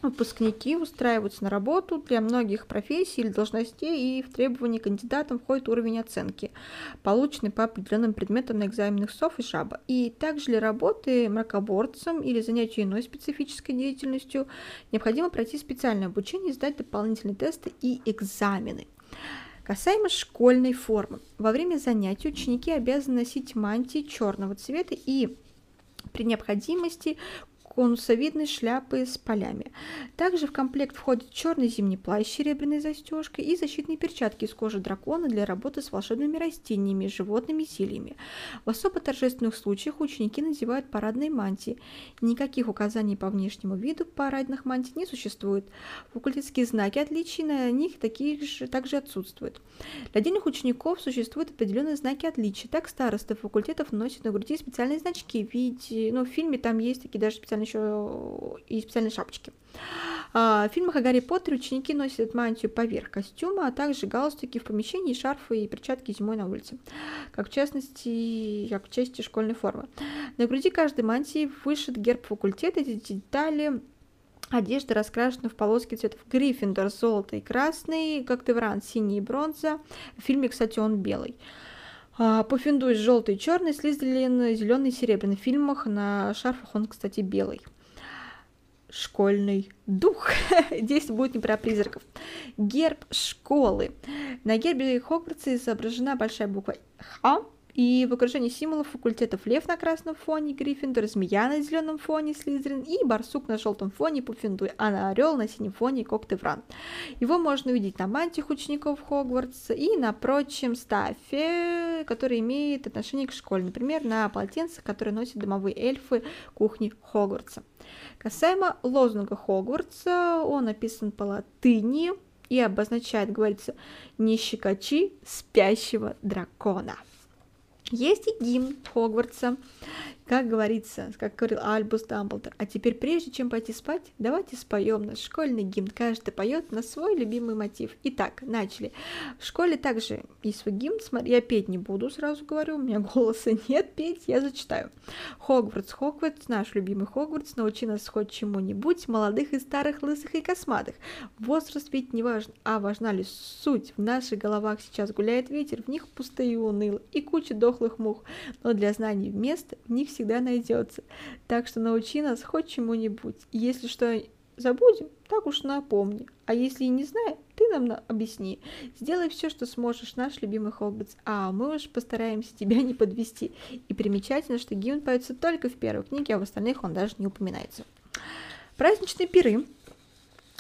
Выпускники устраиваются на работу для многих профессий или должностей, и в требования кандидатам входит уровень оценки, полученный по определенным предметам на экзаменах СОФ и ШАБа. И также для работы мракоборцем или занятия иной специфической деятельностью необходимо пройти специальное обучение и сдать дополнительные тесты и экзамены. Касаемо школьной формы. Во время занятий ученики обязаны носить мантии черного цвета и при необходимости конусовидной шляпы с полями. Также в комплект входит черный зимний плащ с серебряной застежкой и защитные перчатки из кожи дракона для работы с волшебными растениями, животными и зельями. В особо торжественных случаях ученики надевают парадные мантии. Никаких указаний по внешнему виду парадных мантий не существует. Факультетские знаки отличий на них такие же, также отсутствуют. Для отдельных учеников существуют определенные знаки отличия. Так старосты факультетов носят на груди специальные значки. Видите, ну, в фильме там есть такие даже специальные еще и специальные шапочки. А, в фильмах о Гарри Поттере ученики носят мантию поверх костюма, а также галстуки в помещении, шарфы и перчатки зимой на улице, как в частности, как в части школьной формы. На груди каждой мантии вышит герб факультета, эти детали Одежда раскрашена в полоски цветов Гриффиндор, золотый и красный, как Тевран, синий и бронза. В фильме, кстати, он белый. А, Пуффиндуй желтый черный, Слизерин зеленый серебряный. В фильмах на шарфах он, кстати, белый. Школьный дух. Здесь будет не про призраков. Герб школы. На гербе Хогвартса изображена большая буква Х, и в окружении символов факультетов лев на красном фоне Гриффиндор, змея на зеленом фоне Слизерин и барсук на желтом фоне Пуффиндуй, а на орел на синем фоне Коктевран. Его можно увидеть на мантиях учеников Хогвартса и на прочем стафе, который имеет отношение к школе, например, на полотенцах, которые носят домовые эльфы кухни Хогвартса. Касаемо лозунга Хогвартса, он написан по латыни и обозначает, говорится, не щекочи спящего дракона. Есть и гимн Хогвартса, как говорится, как говорил Альбус Дамблдор. А теперь, прежде чем пойти спать, давайте споем наш школьный гимн. Каждый поет на свой любимый мотив. Итак, начали. В школе также есть свой гимн. Я петь не буду, сразу говорю, у меня голоса нет петь, я зачитаю. Хогвартс, Хогвартс, наш любимый Хогвартс, научи нас хоть чему-нибудь, молодых и старых, лысых и косматых. Возраст ведь не важен, а важна ли суть. В наших головах сейчас гуляет ветер, в них пустые и уныло, и куча дохлых мух. Но для знаний место в них всегда найдется. Так что научи нас хоть чему-нибудь. Если что забудем, так уж напомни. А если и не знаешь, ты нам объясни. Сделай все, что сможешь, наш любимый Хогвартс. А мы уж постараемся тебя не подвести. И примечательно, что гимн поется только в первой книге, а в остальных он даже не упоминается. Праздничные пиры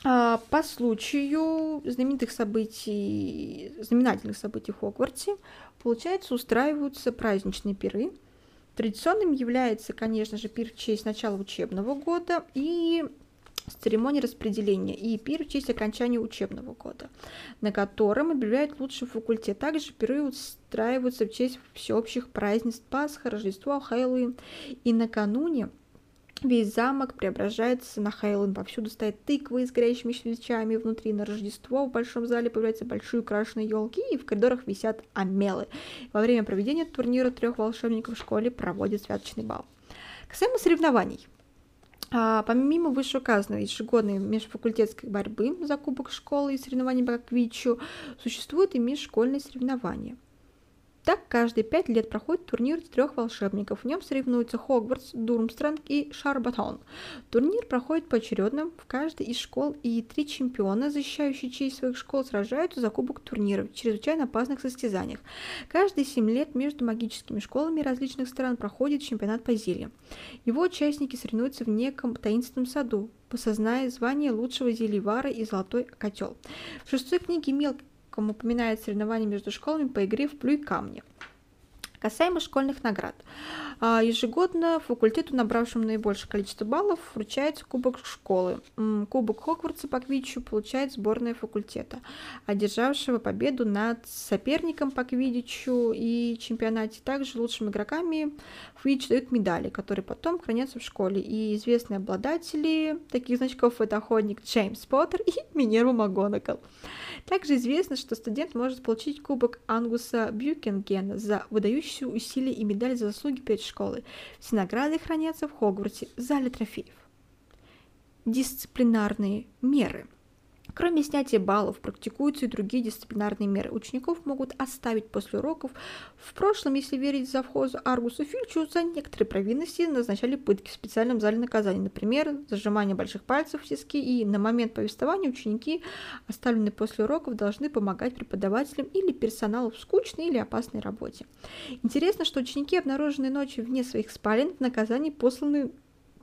а, по случаю знаменитых событий, знаменательных событий в Хогвартсе, получается, устраиваются праздничные пиры – Традиционным является, конечно же, пир в честь начала учебного года и церемонии распределения и пир в честь окончания учебного года, на котором объявляют лучший факультет. Также пиры устраиваются в честь всеобщих празднеств Пасха, Рождество, Хэллоуин. И накануне Весь замок преображается на Хэллоуин. Повсюду стоят тыквы с горящими свечами. Внутри на Рождество в большом зале появляются большие украшенные елки, и в коридорах висят амелы. Во время проведения турнира трех волшебников в школе проводят святочный бал. Касаемо соревнований. А, помимо вышеуказанной ежегодной межфакультетской борьбы за кубок школы и соревнований по квичу, существуют и межшкольные соревнования – так, каждые пять лет проходит турнир трех волшебников. В нем соревнуются Хогвартс, Дурмстранг и Шарбатон. Турнир проходит поочередно в каждой из школ, и три чемпиона, защищающие честь своих школ, сражаются за кубок турнира в чрезвычайно опасных состязаниях. Каждые семь лет между магическими школами различных стран проходит чемпионат по зельям. Его участники соревнуются в неком таинственном саду, посозная звание лучшего зельевара и золотой котел. В шестой книге мелкой кому упоминает соревнования между школами по игре в плюй камни. Касаемо школьных наград. А, ежегодно факультету, набравшему наибольшее количество баллов, вручается кубок школы. Кубок Хогвартса по квиддичу получает сборная факультета, одержавшего победу над соперником по квиддичу и чемпионате. Также лучшими игроками в квиддич дают медали, которые потом хранятся в школе. И известные обладатели таких значков это охотник Джеймс Поттер и Минерва МакГонагал. Также известно, что студент может получить кубок Ангуса Бьюкингена за выдающиеся усилия и медаль за заслуги перед школой. Все награды хранятся в Хогвартсе в зале трофеев. Дисциплинарные меры – Кроме снятия баллов, практикуются и другие дисциплинарные меры. Учеников могут оставить после уроков. В прошлом, если верить завхозу Аргусу Фильчу, за некоторые провинности назначали пытки в специальном зале наказания. Например, зажимание больших пальцев в тиски, и на момент повествования ученики, оставленные после уроков, должны помогать преподавателям или персоналу в скучной или опасной работе. Интересно, что ученики, обнаруженные ночью вне своих спален, в наказании посланы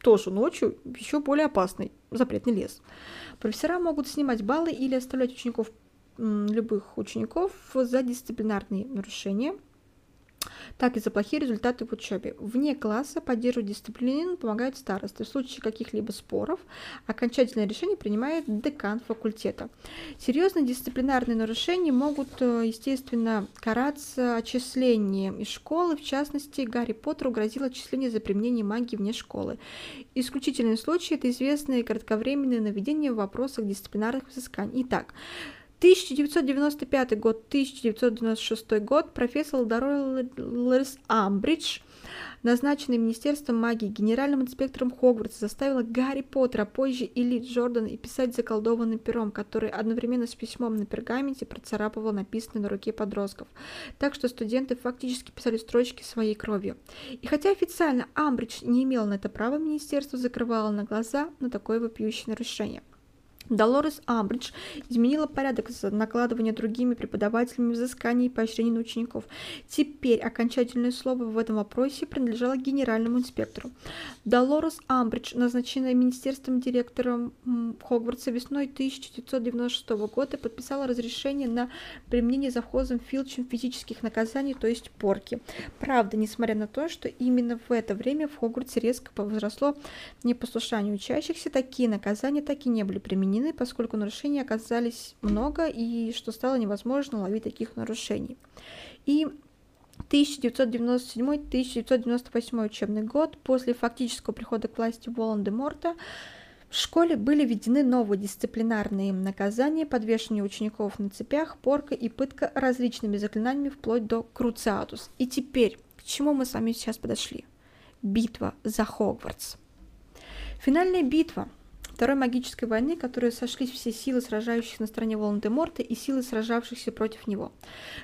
тоже ночью еще более опасный запретный лес. Профессора могут снимать баллы или оставлять учеников любых учеников за дисциплинарные нарушения – так и за плохие результаты в учебе. Вне класса поддерживать дисциплину помогают старосты. В случае каких-либо споров окончательное решение принимает декан факультета. Серьезные дисциплинарные нарушения могут, э, естественно, караться отчислением из школы. В частности, Гарри Поттеру грозило отчисление за применение магии вне школы. Исключительный случай – это известные кратковременные наведения в вопросах дисциплинарных взысканий. Итак, 1995 год, 1996 год профессор Долорес Амбридж, назначенный Министерством магии генеральным инспектором Хогвартса, заставила Гарри Поттера, а позже и Ли Джордана и писать заколдованным пером, который одновременно с письмом на пергаменте процарапывал написанное на руке подростков. Так что студенты фактически писали строчки своей кровью. И хотя официально Амбридж не имел на это права, министерство закрывало на глаза на такое вопиющее нарушение. Долорес Амбридж изменила порядок накладывания другими преподавателями взысканий и поощрений на учеников. Теперь окончательное слово в этом вопросе принадлежало генеральному инспектору. Долорес Амбридж, назначенная министерством директором Хогвартса весной 1996 года, подписала разрешение на применение завхозом Филчем физических наказаний, то есть порки. Правда, несмотря на то, что именно в это время в Хогвартсе резко возросло непослушание учащихся, такие наказания так и не были применены отменены, поскольку нарушений оказались много и что стало невозможно ловить таких нарушений. И 1997-1998 учебный год после фактического прихода к власти Волан-де-Морта в школе были введены новые дисциплинарные наказания, подвешивание учеников на цепях, порка и пытка различными заклинаниями вплоть до Круциатус. И теперь, к чему мы с вами сейчас подошли? Битва за Хогвартс. Финальная битва Второй магической войны, в которой сошлись все силы, сражающихся на стороне Волан-де-Морта и силы, сражавшихся против него.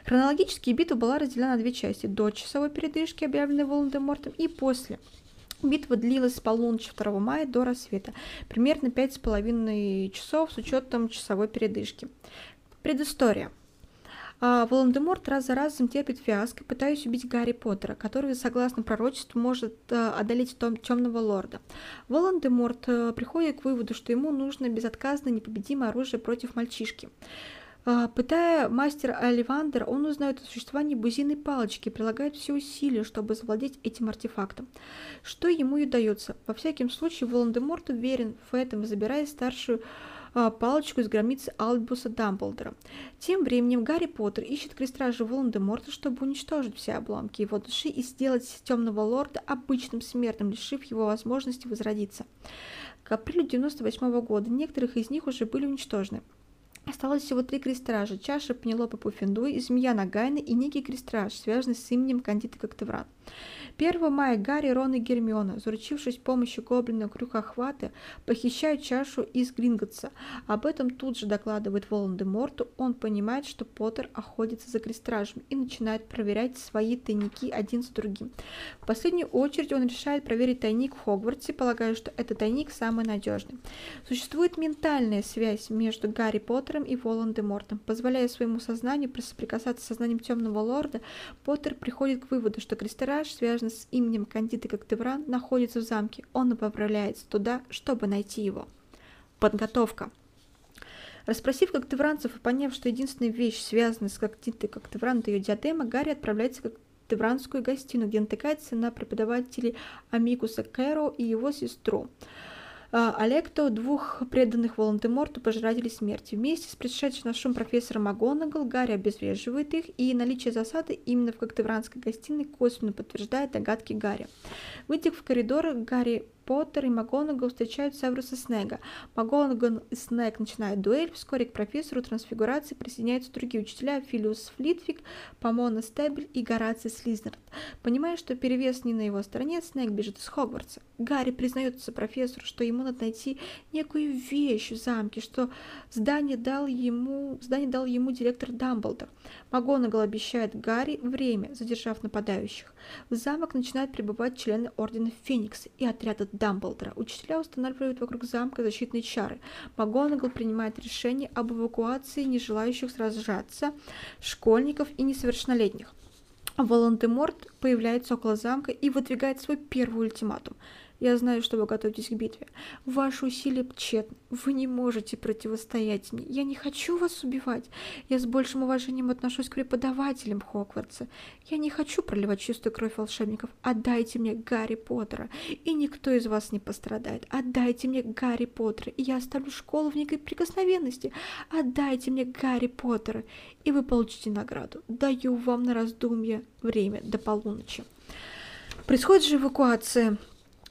Хронологически битва была разделена на две части – до часовой передышки, объявленной Волан-де-Мортом, и после. Битва длилась с полуночи 2 мая до рассвета, примерно пять с половиной часов с учетом часовой передышки. Предыстория – а Волан-де-Морт раз за разом терпит фиаско, пытаясь убить Гарри Поттера, который, согласно пророчеству, может э, одолеть том, темного лорда. Волан-де-Морт э, приходит к выводу, что ему нужно безотказно непобедимое оружие против мальчишки. Э, пытая мастера Оливандера, он узнает о существовании бузиной палочки и прилагает все усилия, чтобы завладеть этим артефактом. Что ему и удается. Во всяком случае, Волан-де-Морт уверен в этом, забирая старшую а, палочку из гробницы Альбуса Дамблдора. Тем временем Гарри Поттер ищет крестража Волан-де-Морта, чтобы уничтожить все обломки его души и сделать темного лорда обычным смертным, лишив его возможности возродиться. К апрелю 98 года некоторых из них уже были уничтожены. Осталось всего три крестража – чаша Пенелопы Пуффендуй, змея Нагайна и некий крестраж, связанный с именем Кандиты Коктевран. 1 мая Гарри, Рон и Гермиона, заручившись помощью гоблина Крюкохвата, похищают чашу из Гринготса. Об этом тут же докладывает Волан-де-Морту. Он понимает, что Поттер охотится за крестражем и начинает проверять свои тайники один за другим. В последнюю очередь он решает проверить тайник в Хогвартсе, полагая, что этот тайник самый надежный. Существует ментальная связь между Гарри Поттером и Волан-де-Мортом. Позволяя своему сознанию соприкасаться с сознанием Темного Лорда, Поттер приходит к выводу, что крестраж связан связанный с именем Кандиды Коктевран, находится в замке. Он направляется туда, чтобы найти его. Подготовка. Расспросив коктевранцев и поняв, что единственная вещь, связанная с Кандидой Коктевран, это ее диадема, Гарри отправляется в коктевранскую гостиную, где натыкается на преподавателей Амикуса Кэро и его сестру. А, Олекто, двух преданных Волан-де-Морту пожирателей смерти. Вместе с пришедшим на шум профессором МакГонагал Гарри обезвреживает их, и наличие засады именно в Коктевранской гостиной косвенно подтверждает догадки Гарри. Выйдя в коридор, Гарри Поттер и МакГонагал встречают Севруса Снега. МакГонагал и Снег начинают дуэль. Вскоре к профессору трансфигурации присоединяются другие учителя Филиус Флитвик, Помона Стебель и Гораций Слизнерд. Понимая, что перевес не на его стороне, Снег бежит из Хогвартса. Гарри признается профессору, что ему надо найти некую вещь в замке, что здание дал ему, здание дал ему директор Дамблдор. МакГонагал обещает Гарри время, задержав нападающих. В замок начинают прибывать члены Ордена Феникса и отряда Дамблдора. Учителя устанавливают вокруг замка защитные чары. МакГонагал принимает решение об эвакуации нежелающих сражаться школьников и несовершеннолетних. Волан-де-Морт появляется около замка и выдвигает свой первый ультиматум. Я знаю, что вы готовитесь к битве. Ваши усилия тщетны. Вы не можете противостоять мне. Я не хочу вас убивать. Я с большим уважением отношусь к преподавателям Хогвартса. Я не хочу проливать чистую кровь волшебников. Отдайте мне Гарри Поттера, и никто из вас не пострадает. Отдайте мне Гарри Поттера, и я оставлю школу в некой прикосновенности. Отдайте мне Гарри Поттера, и вы получите награду. Даю вам на раздумье время до полуночи. Происходит же эвакуация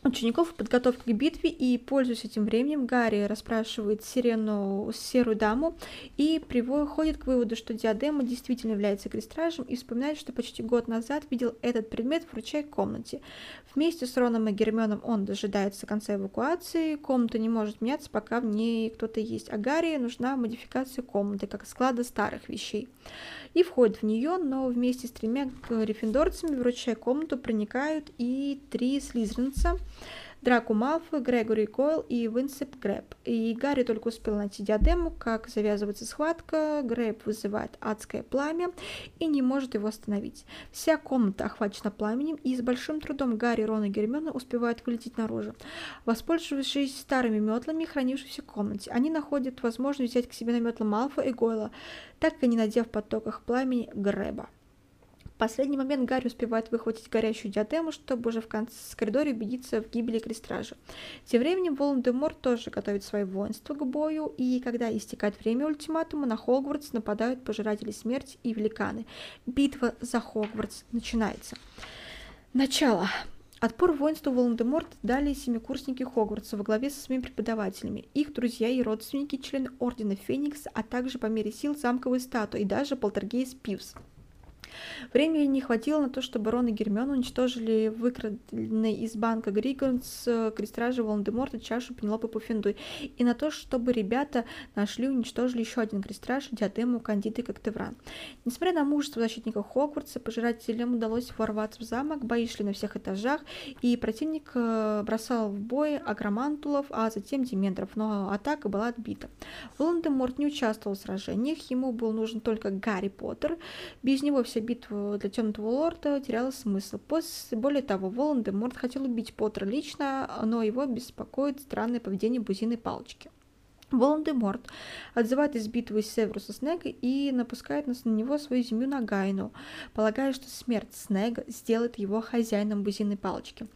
учеников подготовки к битве, и, пользуясь этим временем, Гарри расспрашивает Сирену, серую даму, и приходит к выводу, что диадема действительно является крестражем, и вспоминает, что почти год назад видел этот предмет в ручей комнате. Вместе с Роном и Гермионом он дожидается конца эвакуации, комната не может меняться, пока в ней кто-то есть, а Гарри нужна модификация комнаты, как склада старых вещей и входит в нее, но вместе с тремя гриффиндорцами, вручая комнату, проникают и три слизеринца. Драку Малфой, Грегори Койл и Винсеп Грэб. И Гарри только успел найти диадему, как завязывается схватка, Грэб вызывает адское пламя и не может его остановить. Вся комната охвачена пламенем, и с большим трудом Гарри, Рон и Гермиона успевают вылететь наружу. Воспользовавшись старыми метлами, хранившимися в комнате, они находят возможность взять к себе на метлы Малфа и Гойла, так и не надев в потоках пламени Грэба последний момент Гарри успевает выхватить горящую диадему, чтобы уже в конце коридоре убедиться в гибели Крестража. Тем временем Волан-де-Мор тоже готовит свои воинства к бою, и когда истекает время ультиматума, на Хогвартс нападают пожиратели смерти и великаны. Битва за Хогвартс начинается. Начало. Отпор воинству Волан-де-Морт дали семикурсники Хогвартса во главе со своими преподавателями, их друзья и родственники, члены Ордена Феникса, а также по мере сил замковые статуи и даже полтергейст Пивс. Времени не хватило на то, чтобы Рон и Гермион уничтожили выкраденный из банка Григонс крестражи Волан-де-Морта чашу Пенелопы Пуффендуй, и на то, чтобы ребята нашли и уничтожили еще один крестраж, диадему Кандиды Коктевран. Несмотря на мужество защитников Хогвартса, пожирателям удалось ворваться в замок, бои шли на всех этажах, и противник э, бросал в бой агромантулов, а затем дементоров, но атака была отбита. Волан-де-Морт не участвовал в сражениях, ему был нужен только Гарри Поттер, без него все битва для Темного Лорда теряла смысл. После, более того, Волан-де-Морт хотел убить Поттера лично, но его беспокоит странное поведение Бузиной Палочки. Волан-де-Морт отзывает из битвы Северуса Снега и напускает на него свою землю на Гайну, полагая, что смерть Снега сделает его хозяином Бузиной Палочки.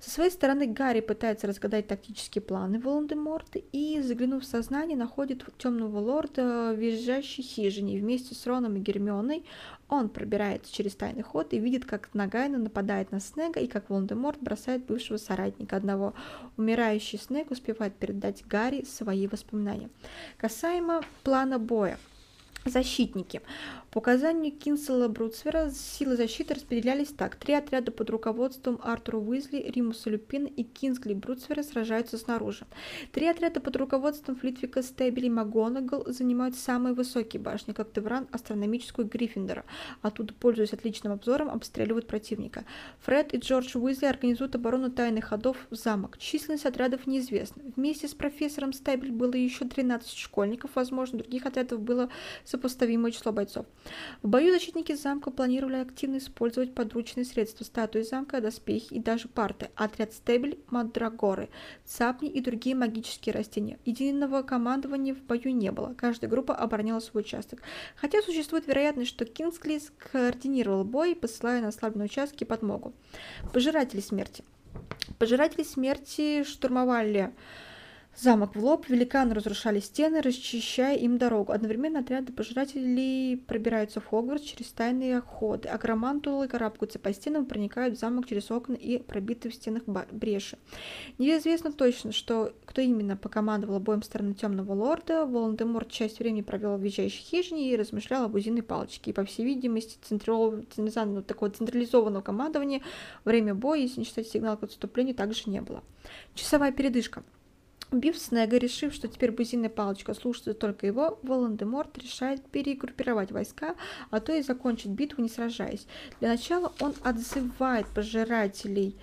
Со своей стороны Гарри пытается разгадать тактические планы Волан-де-Морта и, заглянув в сознание, находит темного лорда в визжащей хижине. Вместе с Роном и Гермионой он пробирается через тайный ход и видит, как Нагайна нападает на Снега и как Волан-де-Морт бросает бывшего соратника одного. Умирающий Снег успевает передать Гарри свои воспоминания. Касаемо плана боя. Защитники. По указанию Кинсела Бруцвера силы защиты распределялись так. Три отряда под руководством Артура Уизли, Римуса Люпина и Кингсли Бруцвера сражаются снаружи. Три отряда под руководством Флитвика Стебели и МакГонагал занимают самые высокие башни, как Девран, Астрономическую Гриффиндора. Оттуда, пользуясь отличным обзором, обстреливают противника. Фред и Джордж Уизли организуют оборону тайных ходов в замок. Численность отрядов неизвестна. Вместе с профессором Стебель было еще 13 школьников, возможно, других отрядов было сопоставимое число бойцов. В бою защитники замка планировали активно использовать подручные средства статуи замка, доспехи и даже парты, отряд стебель, мандрагоры, цапни и другие магические растения. Единого командования в бою не было, каждая группа обороняла свой участок. Хотя существует вероятность, что Кингсли координировал бой, посылая на ослабленные участки подмогу. Пожиратели смерти. Пожиратели смерти штурмовали Замок в лоб, великаны разрушали стены, расчищая им дорогу. Одновременно отряды пожирателей пробираются в Хогвартс через тайные ходы. Агромантулы карабкаются по стенам, проникают в замок через окна и пробитые в стенах бреши. Неизвестно точно, что кто именно покомандовал боем стороны Темного Лорда. Волан-де-Морт часть времени провел в въезжающей хижине и размышлял об узиной палочке. И, по всей видимости, централизованного, такого централизованного командования время боя, если не считать сигнал к отступлению, также не было. Часовая передышка. Убив Снега, решив, что теперь бузинная палочка слушается только его, Волан-де-Морт решает перегруппировать войска, а то и закончить битву, не сражаясь. Для начала он отзывает пожирателей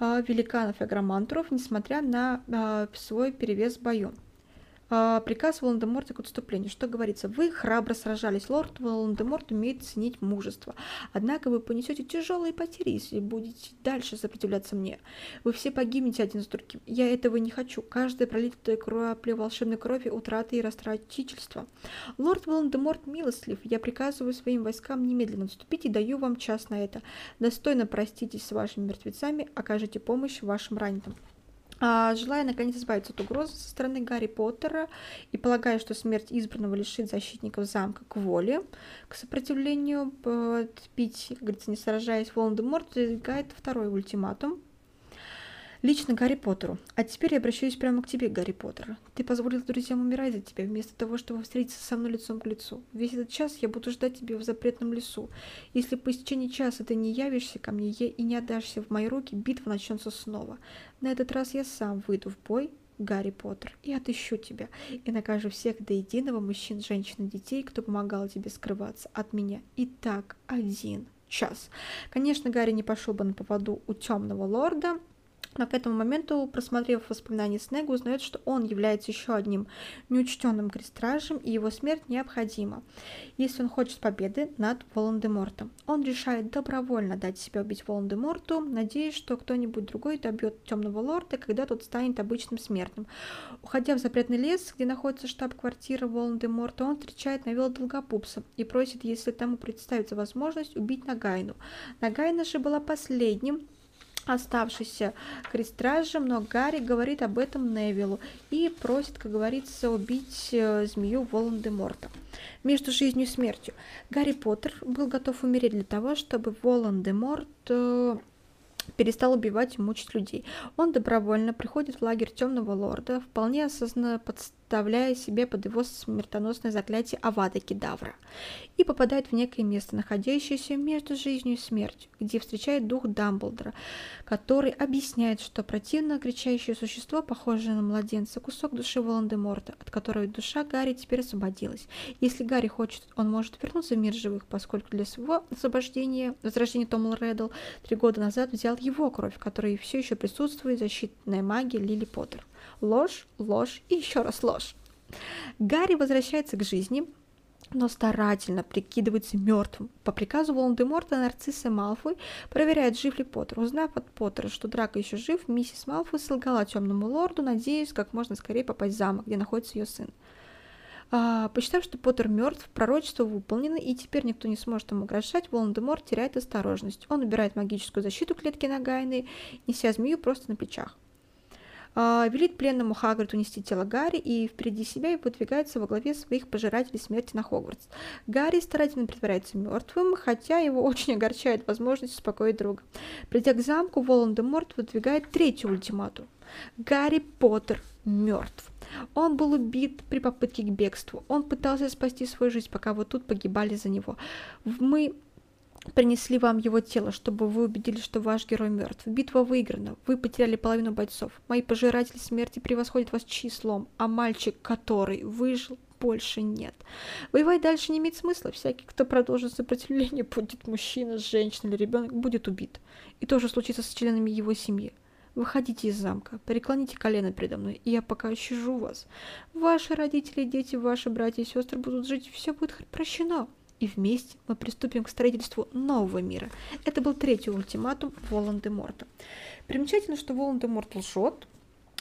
э, великанов и агромантров, несмотря на э, свой перевес в бою. А, приказ Волан-де-Морта к отступлению. Что говорится? Вы храбро сражались. Лорд Волан-де-Морт умеет ценить мужество. Однако вы понесете тяжелые потери, если будете дальше сопротивляться мне. Вы все погибнете один с другим. Я этого не хочу. Каждая пролитая капля волшебной крови, утраты и растратительства. Лорд Волан-де-Морт милостлив. Я приказываю своим войскам немедленно отступить и даю вам час на это. Достойно проститесь с вашими мертвецами, окажите помощь вашим раненым. А, желая наконец избавиться от угрозы со стороны Гарри Поттера и полагая, что смерть избранного лишит защитников замка к воле, к сопротивлению, Пить, как говорится, не сражаясь, Волан-де-Морт выдвигает второй ультиматум, Лично Гарри Поттеру. А теперь я обращаюсь прямо к тебе, Гарри Поттер. Ты позволил друзьям умирать за тебя, вместо того, чтобы встретиться со мной лицом к лицу. Весь этот час я буду ждать тебя в запретном лесу. Если по истечении часа ты не явишься ко мне и не отдашься в мои руки, битва начнется снова. На этот раз я сам выйду в бой, Гарри Поттер, и отыщу тебя, и накажу всех до единого мужчин, женщин и детей, кто помогал тебе скрываться от меня. И так один час. Конечно, Гарри не пошел бы на поводу у темного лорда, но к этому моменту, просмотрев воспоминания Снега, узнает, что он является еще одним неучтенным крестражем, и его смерть необходима, если он хочет победы над Волан-де-Мортом. Он решает добровольно дать себя убить Волан-де-Морту, надеясь, что кто-нибудь другой добьет Темного Лорда, когда тот станет обычным смертным. Уходя в запретный лес, где находится штаб-квартира Волан-де-Морта, он встречает Навила Долгопупса и просит, если тому представится возможность, убить Нагайну. Нагайна же была последним оставшийся крестражем, но Гарри говорит об этом Невилу и просит, как говорится, убить э, змею Волан-де-Морта. Между жизнью и смертью Гарри Поттер был готов умереть для того, чтобы Волан-де-Морт э, перестал убивать и мучить людей. Он добровольно приходит в лагерь Темного Лорда, вполне осознанно подставляя себе под его смертоносное заклятие Авада Кедавра, и попадает в некое место, находящееся между жизнью и смертью, где встречает дух Дамблдора, который объясняет, что противно кричащее существо, похожее на младенца, кусок души Волан-де-Морта, от которого душа Гарри теперь освободилась. Если Гарри хочет, он может вернуться в мир живых, поскольку для своего освобождения, возвращения Том Реддл три года назад взял его кровь, которая все еще присутствует в защитной магии Лили Поттер. Ложь, ложь и еще раз ложь. Гарри возвращается к жизни, но старательно прикидывается мертвым. По приказу Волан-де-Морта нарцисса Малфой проверяет, жив ли Поттер. Узнав от Поттера, что Драко еще жив, миссис Малфой солгала темному лорду, надеясь как можно скорее попасть в замок, где находится ее сын. А, посчитав, что Поттер мертв, пророчество выполнено, и теперь никто не сможет ему угрожать, Волан-де-Морт теряет осторожность. Он убирает магическую защиту клетки Нагайны, неся змею просто на плечах. А, велит пленному Хагриду унести тело Гарри и впереди себя и выдвигается во главе своих пожирателей смерти на Хогвартс. Гарри старательно притворяется мертвым, хотя его очень огорчает возможность успокоить друга. Придя к замку, Волан-де-Морт выдвигает третий ультиматум. Гарри Поттер мертв. Он был убит при попытке к бегству. Он пытался спасти свою жизнь, пока вот тут погибали за него. Мы принесли вам его тело, чтобы вы убедились, что ваш герой мертв. Битва выиграна. Вы потеряли половину бойцов. Мои пожиратели смерти превосходят вас числом, а мальчик, который выжил, больше нет. Воевать дальше не имеет смысла. Всякий, кто продолжит сопротивление, будет мужчина, женщина или ребенок, будет убит. И то же случится с членами его семьи. Выходите из замка, преклоните колено передо мной, и я пока щажу вас. Ваши родители, дети, ваши братья и сестры будут жить, все будет прощено и вместе мы приступим к строительству нового мира. Это был третий ультиматум Волан-де-Морта. Примечательно, что Волан-де-Морт лжет,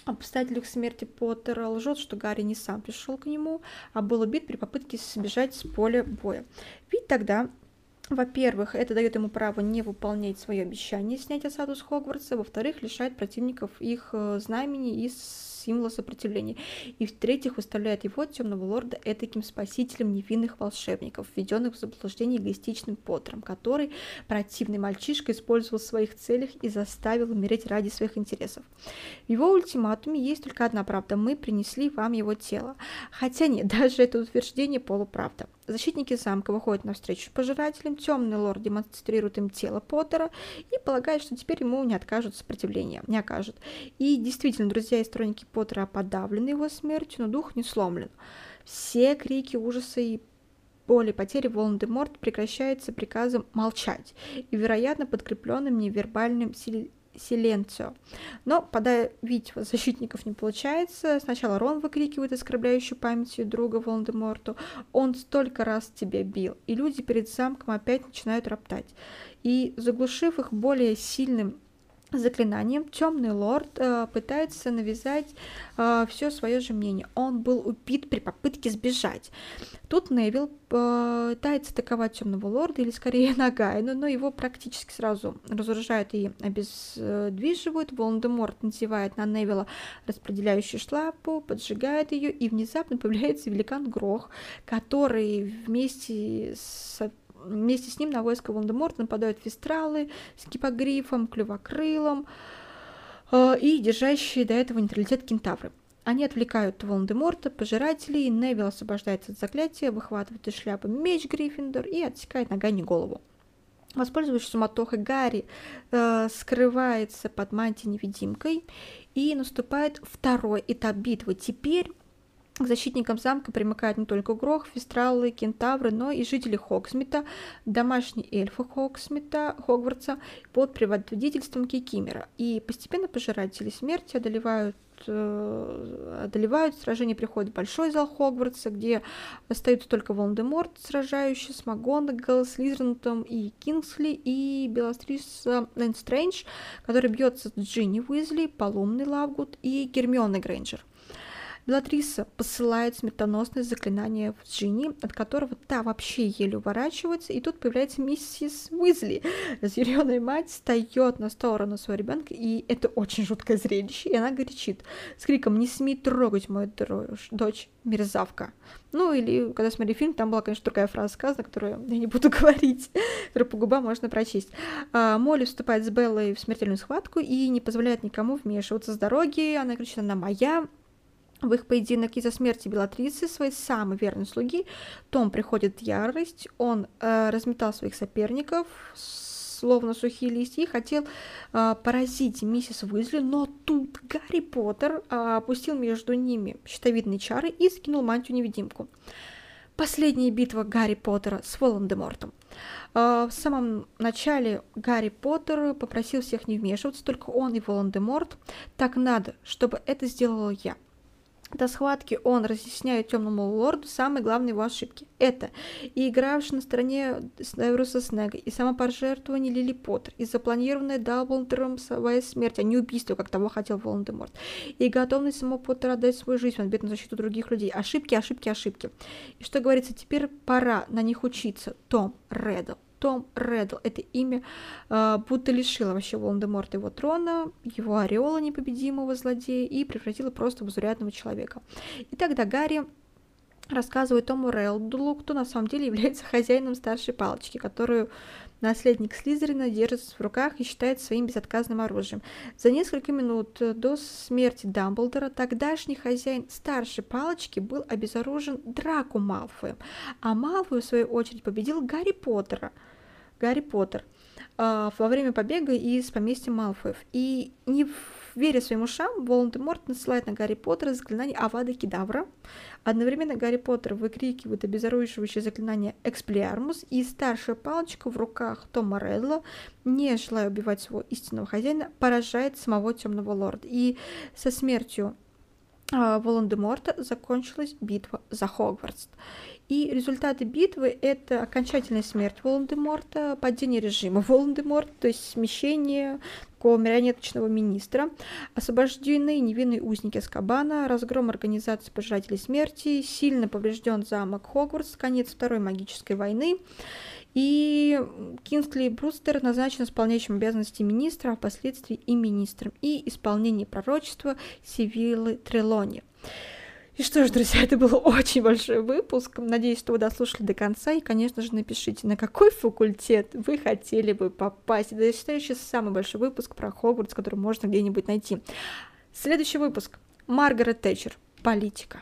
об обстоятельствах смерти Поттера лжет, что Гарри не сам пришел к нему, а был убит при попытке сбежать с поля боя. Ведь тогда во-первых, это дает ему право не выполнять свое обещание снять осаду с Хогвартса, во-вторых, лишает противников их э, знамени и символа сопротивления. И в-третьих, выставляет его, темного лорда, этаким спасителем невинных волшебников, введенных в заблуждение эгоистичным Поттером, который противный мальчишка использовал в своих целях и заставил умереть ради своих интересов. В его ультиматуме есть только одна правда. Мы принесли вам его тело. Хотя нет, даже это утверждение полуправда. Защитники замка выходят навстречу пожирателям, темный лорд демонстрирует им тело Поттера и полагает, что теперь ему не откажут сопротивления, не окажут. И действительно, друзья и сторонники Поттера подавлены его смертью, но дух не сломлен. Все крики ужаса и боли потери Волан-де-Морт прекращаются приказом молчать и, вероятно, подкрепленным невербальным Силенцио. Но подавить защитников не получается. Сначала Рон выкрикивает оскорбляющую памятью друга Волан-де-Морту. Он столько раз тебя бил. И люди перед замком опять начинают роптать. И заглушив их более сильным заклинанием темный лорд э, пытается навязать э, все свое же мнение. Он был убит при попытке сбежать. Тут Невил э, пытается атаковать темного лорда, или скорее Нагайна, но его практически сразу разоружают и обездвиживают. Волан-де-Морт надевает на Невила распределяющую шляпу, поджигает ее, и внезапно появляется великан Грох, который вместе с Вместе с ним на войско Волан-де-Морта нападают фестралы с кипогрифом, клювокрылом э, и держащие до этого нейтралитет кентавры. Они отвлекают Волан-де-Морта, пожирателей, Невил освобождается от заклятия, выхватывает из шляпы меч Гриффиндор и отсекает ногами голову. Воспользовавшись суматохой, Гарри э, скрывается под мантией-невидимкой и наступает второй этап битвы. Теперь к защитникам замка примыкают не только Грох, Фестралы, Кентавры, но и жители Хоксмита, домашние эльфы Хоксмита, Хогвартса под предводительством Кикимера. И постепенно пожиратели смерти одолевают э, одолевают, сражение приходит большой зал Хогвартса, где остаются только Волан-де-Морт, сражающий с МакГонагал, Слизернутом и Кингсли, и Беластрис Лэндстрэндж, который бьется с Джинни Уизли, Полумный Лавгуд и Гермионой Грейнджер. Белатриса посылает смертоносное заклинание в Джинни, от которого та вообще еле уворачивается, и тут появляется миссис Уизли. Разъяренная мать встает на сторону своего ребенка, и это очень жуткое зрелище, и она горячит с криком «Не смей трогать мою дочь, мерзавка!» Ну, или, когда смотрели фильм, там была, конечно, другая фраза сказана, которую я не буду говорить, которую по губам можно прочесть. А, Молли вступает с Беллой в смертельную схватку и не позволяет никому вмешиваться с дороги. Она кричит «Она моя!» В их поединок из-за смерти Белатрисы, своей самой верной слуги, Том приходит в ярость, он э, разметал своих соперников, словно сухие листья, и хотел э, поразить миссис Уизли, но тут Гарри Поттер э, опустил между ними щитовидные чары и скинул мантию-невидимку. Последняя битва Гарри Поттера с Волан-де-Мортом. Э, в самом начале Гарри Поттер попросил всех не вмешиваться, только он и Волан-де-Морт. Так надо, чтобы это сделала я. До схватки он разъясняет темному лорду самые главные его ошибки. Это и игравший на стороне Северуса Снега, и самопожертвование Лили Поттер, и запланированная Даблдором своя смерть, а не убийство, как того хотел Волан-де-Морт, и готовность самого Поттера отдать свою жизнь в ответ на защиту других людей. Ошибки, ошибки, ошибки. И что говорится, теперь пора на них учиться. Том Реддл. Том Реддл. Это имя э, будто лишило вообще Волан-де-Морта его трона, его ореола непобедимого злодея и превратило просто в заурядного человека. И тогда Гарри рассказывает Тому Релдлу, кто на самом деле является хозяином старшей палочки, которую наследник Слизерина держит в руках и считает своим безотказным оружием. За несколько минут до смерти Дамблдора тогдашний хозяин старшей палочки был обезоружен Драку Малфоем, а Малфой, в свою очередь, победил Гарри Поттера. Гарри Поттер э, во время побега из поместья Малфоев. И не веря своим ушам, Волан-де-Морт насылает на Гарри Поттера заклинание Авада Кедавра. Одновременно Гарри Поттер выкрикивает обезоруживающее заклинание Эксплиармус, и старшая палочка в руках Тома Редла, не желая убивать своего истинного хозяина, поражает самого Темного Лорда. И со смертью Волан-де-Морта закончилась битва за Хогвартс. И результаты битвы — это окончательная смерть Волан-де-Морта, падение режима Волан-де-Морта, то есть смещение такого марионеточного министра, освобождены невинные узники Скабана, разгром организации Пожирателей Смерти, сильно поврежден замок Хогвартс, конец Второй магической войны, и Кингсли Брустер назначен исполняющим обязанности министра, а впоследствии и министром, и исполнение пророчества Сивилы Трелони. И что ж, друзья, это был очень большой выпуск. Надеюсь, что вы дослушали до конца. И, конечно же, напишите, на какой факультет вы хотели бы попасть. Это, я считаю, сейчас самый большой выпуск про Хогвартс, который можно где-нибудь найти. Следующий выпуск. Маргарет Тэтчер. Политика.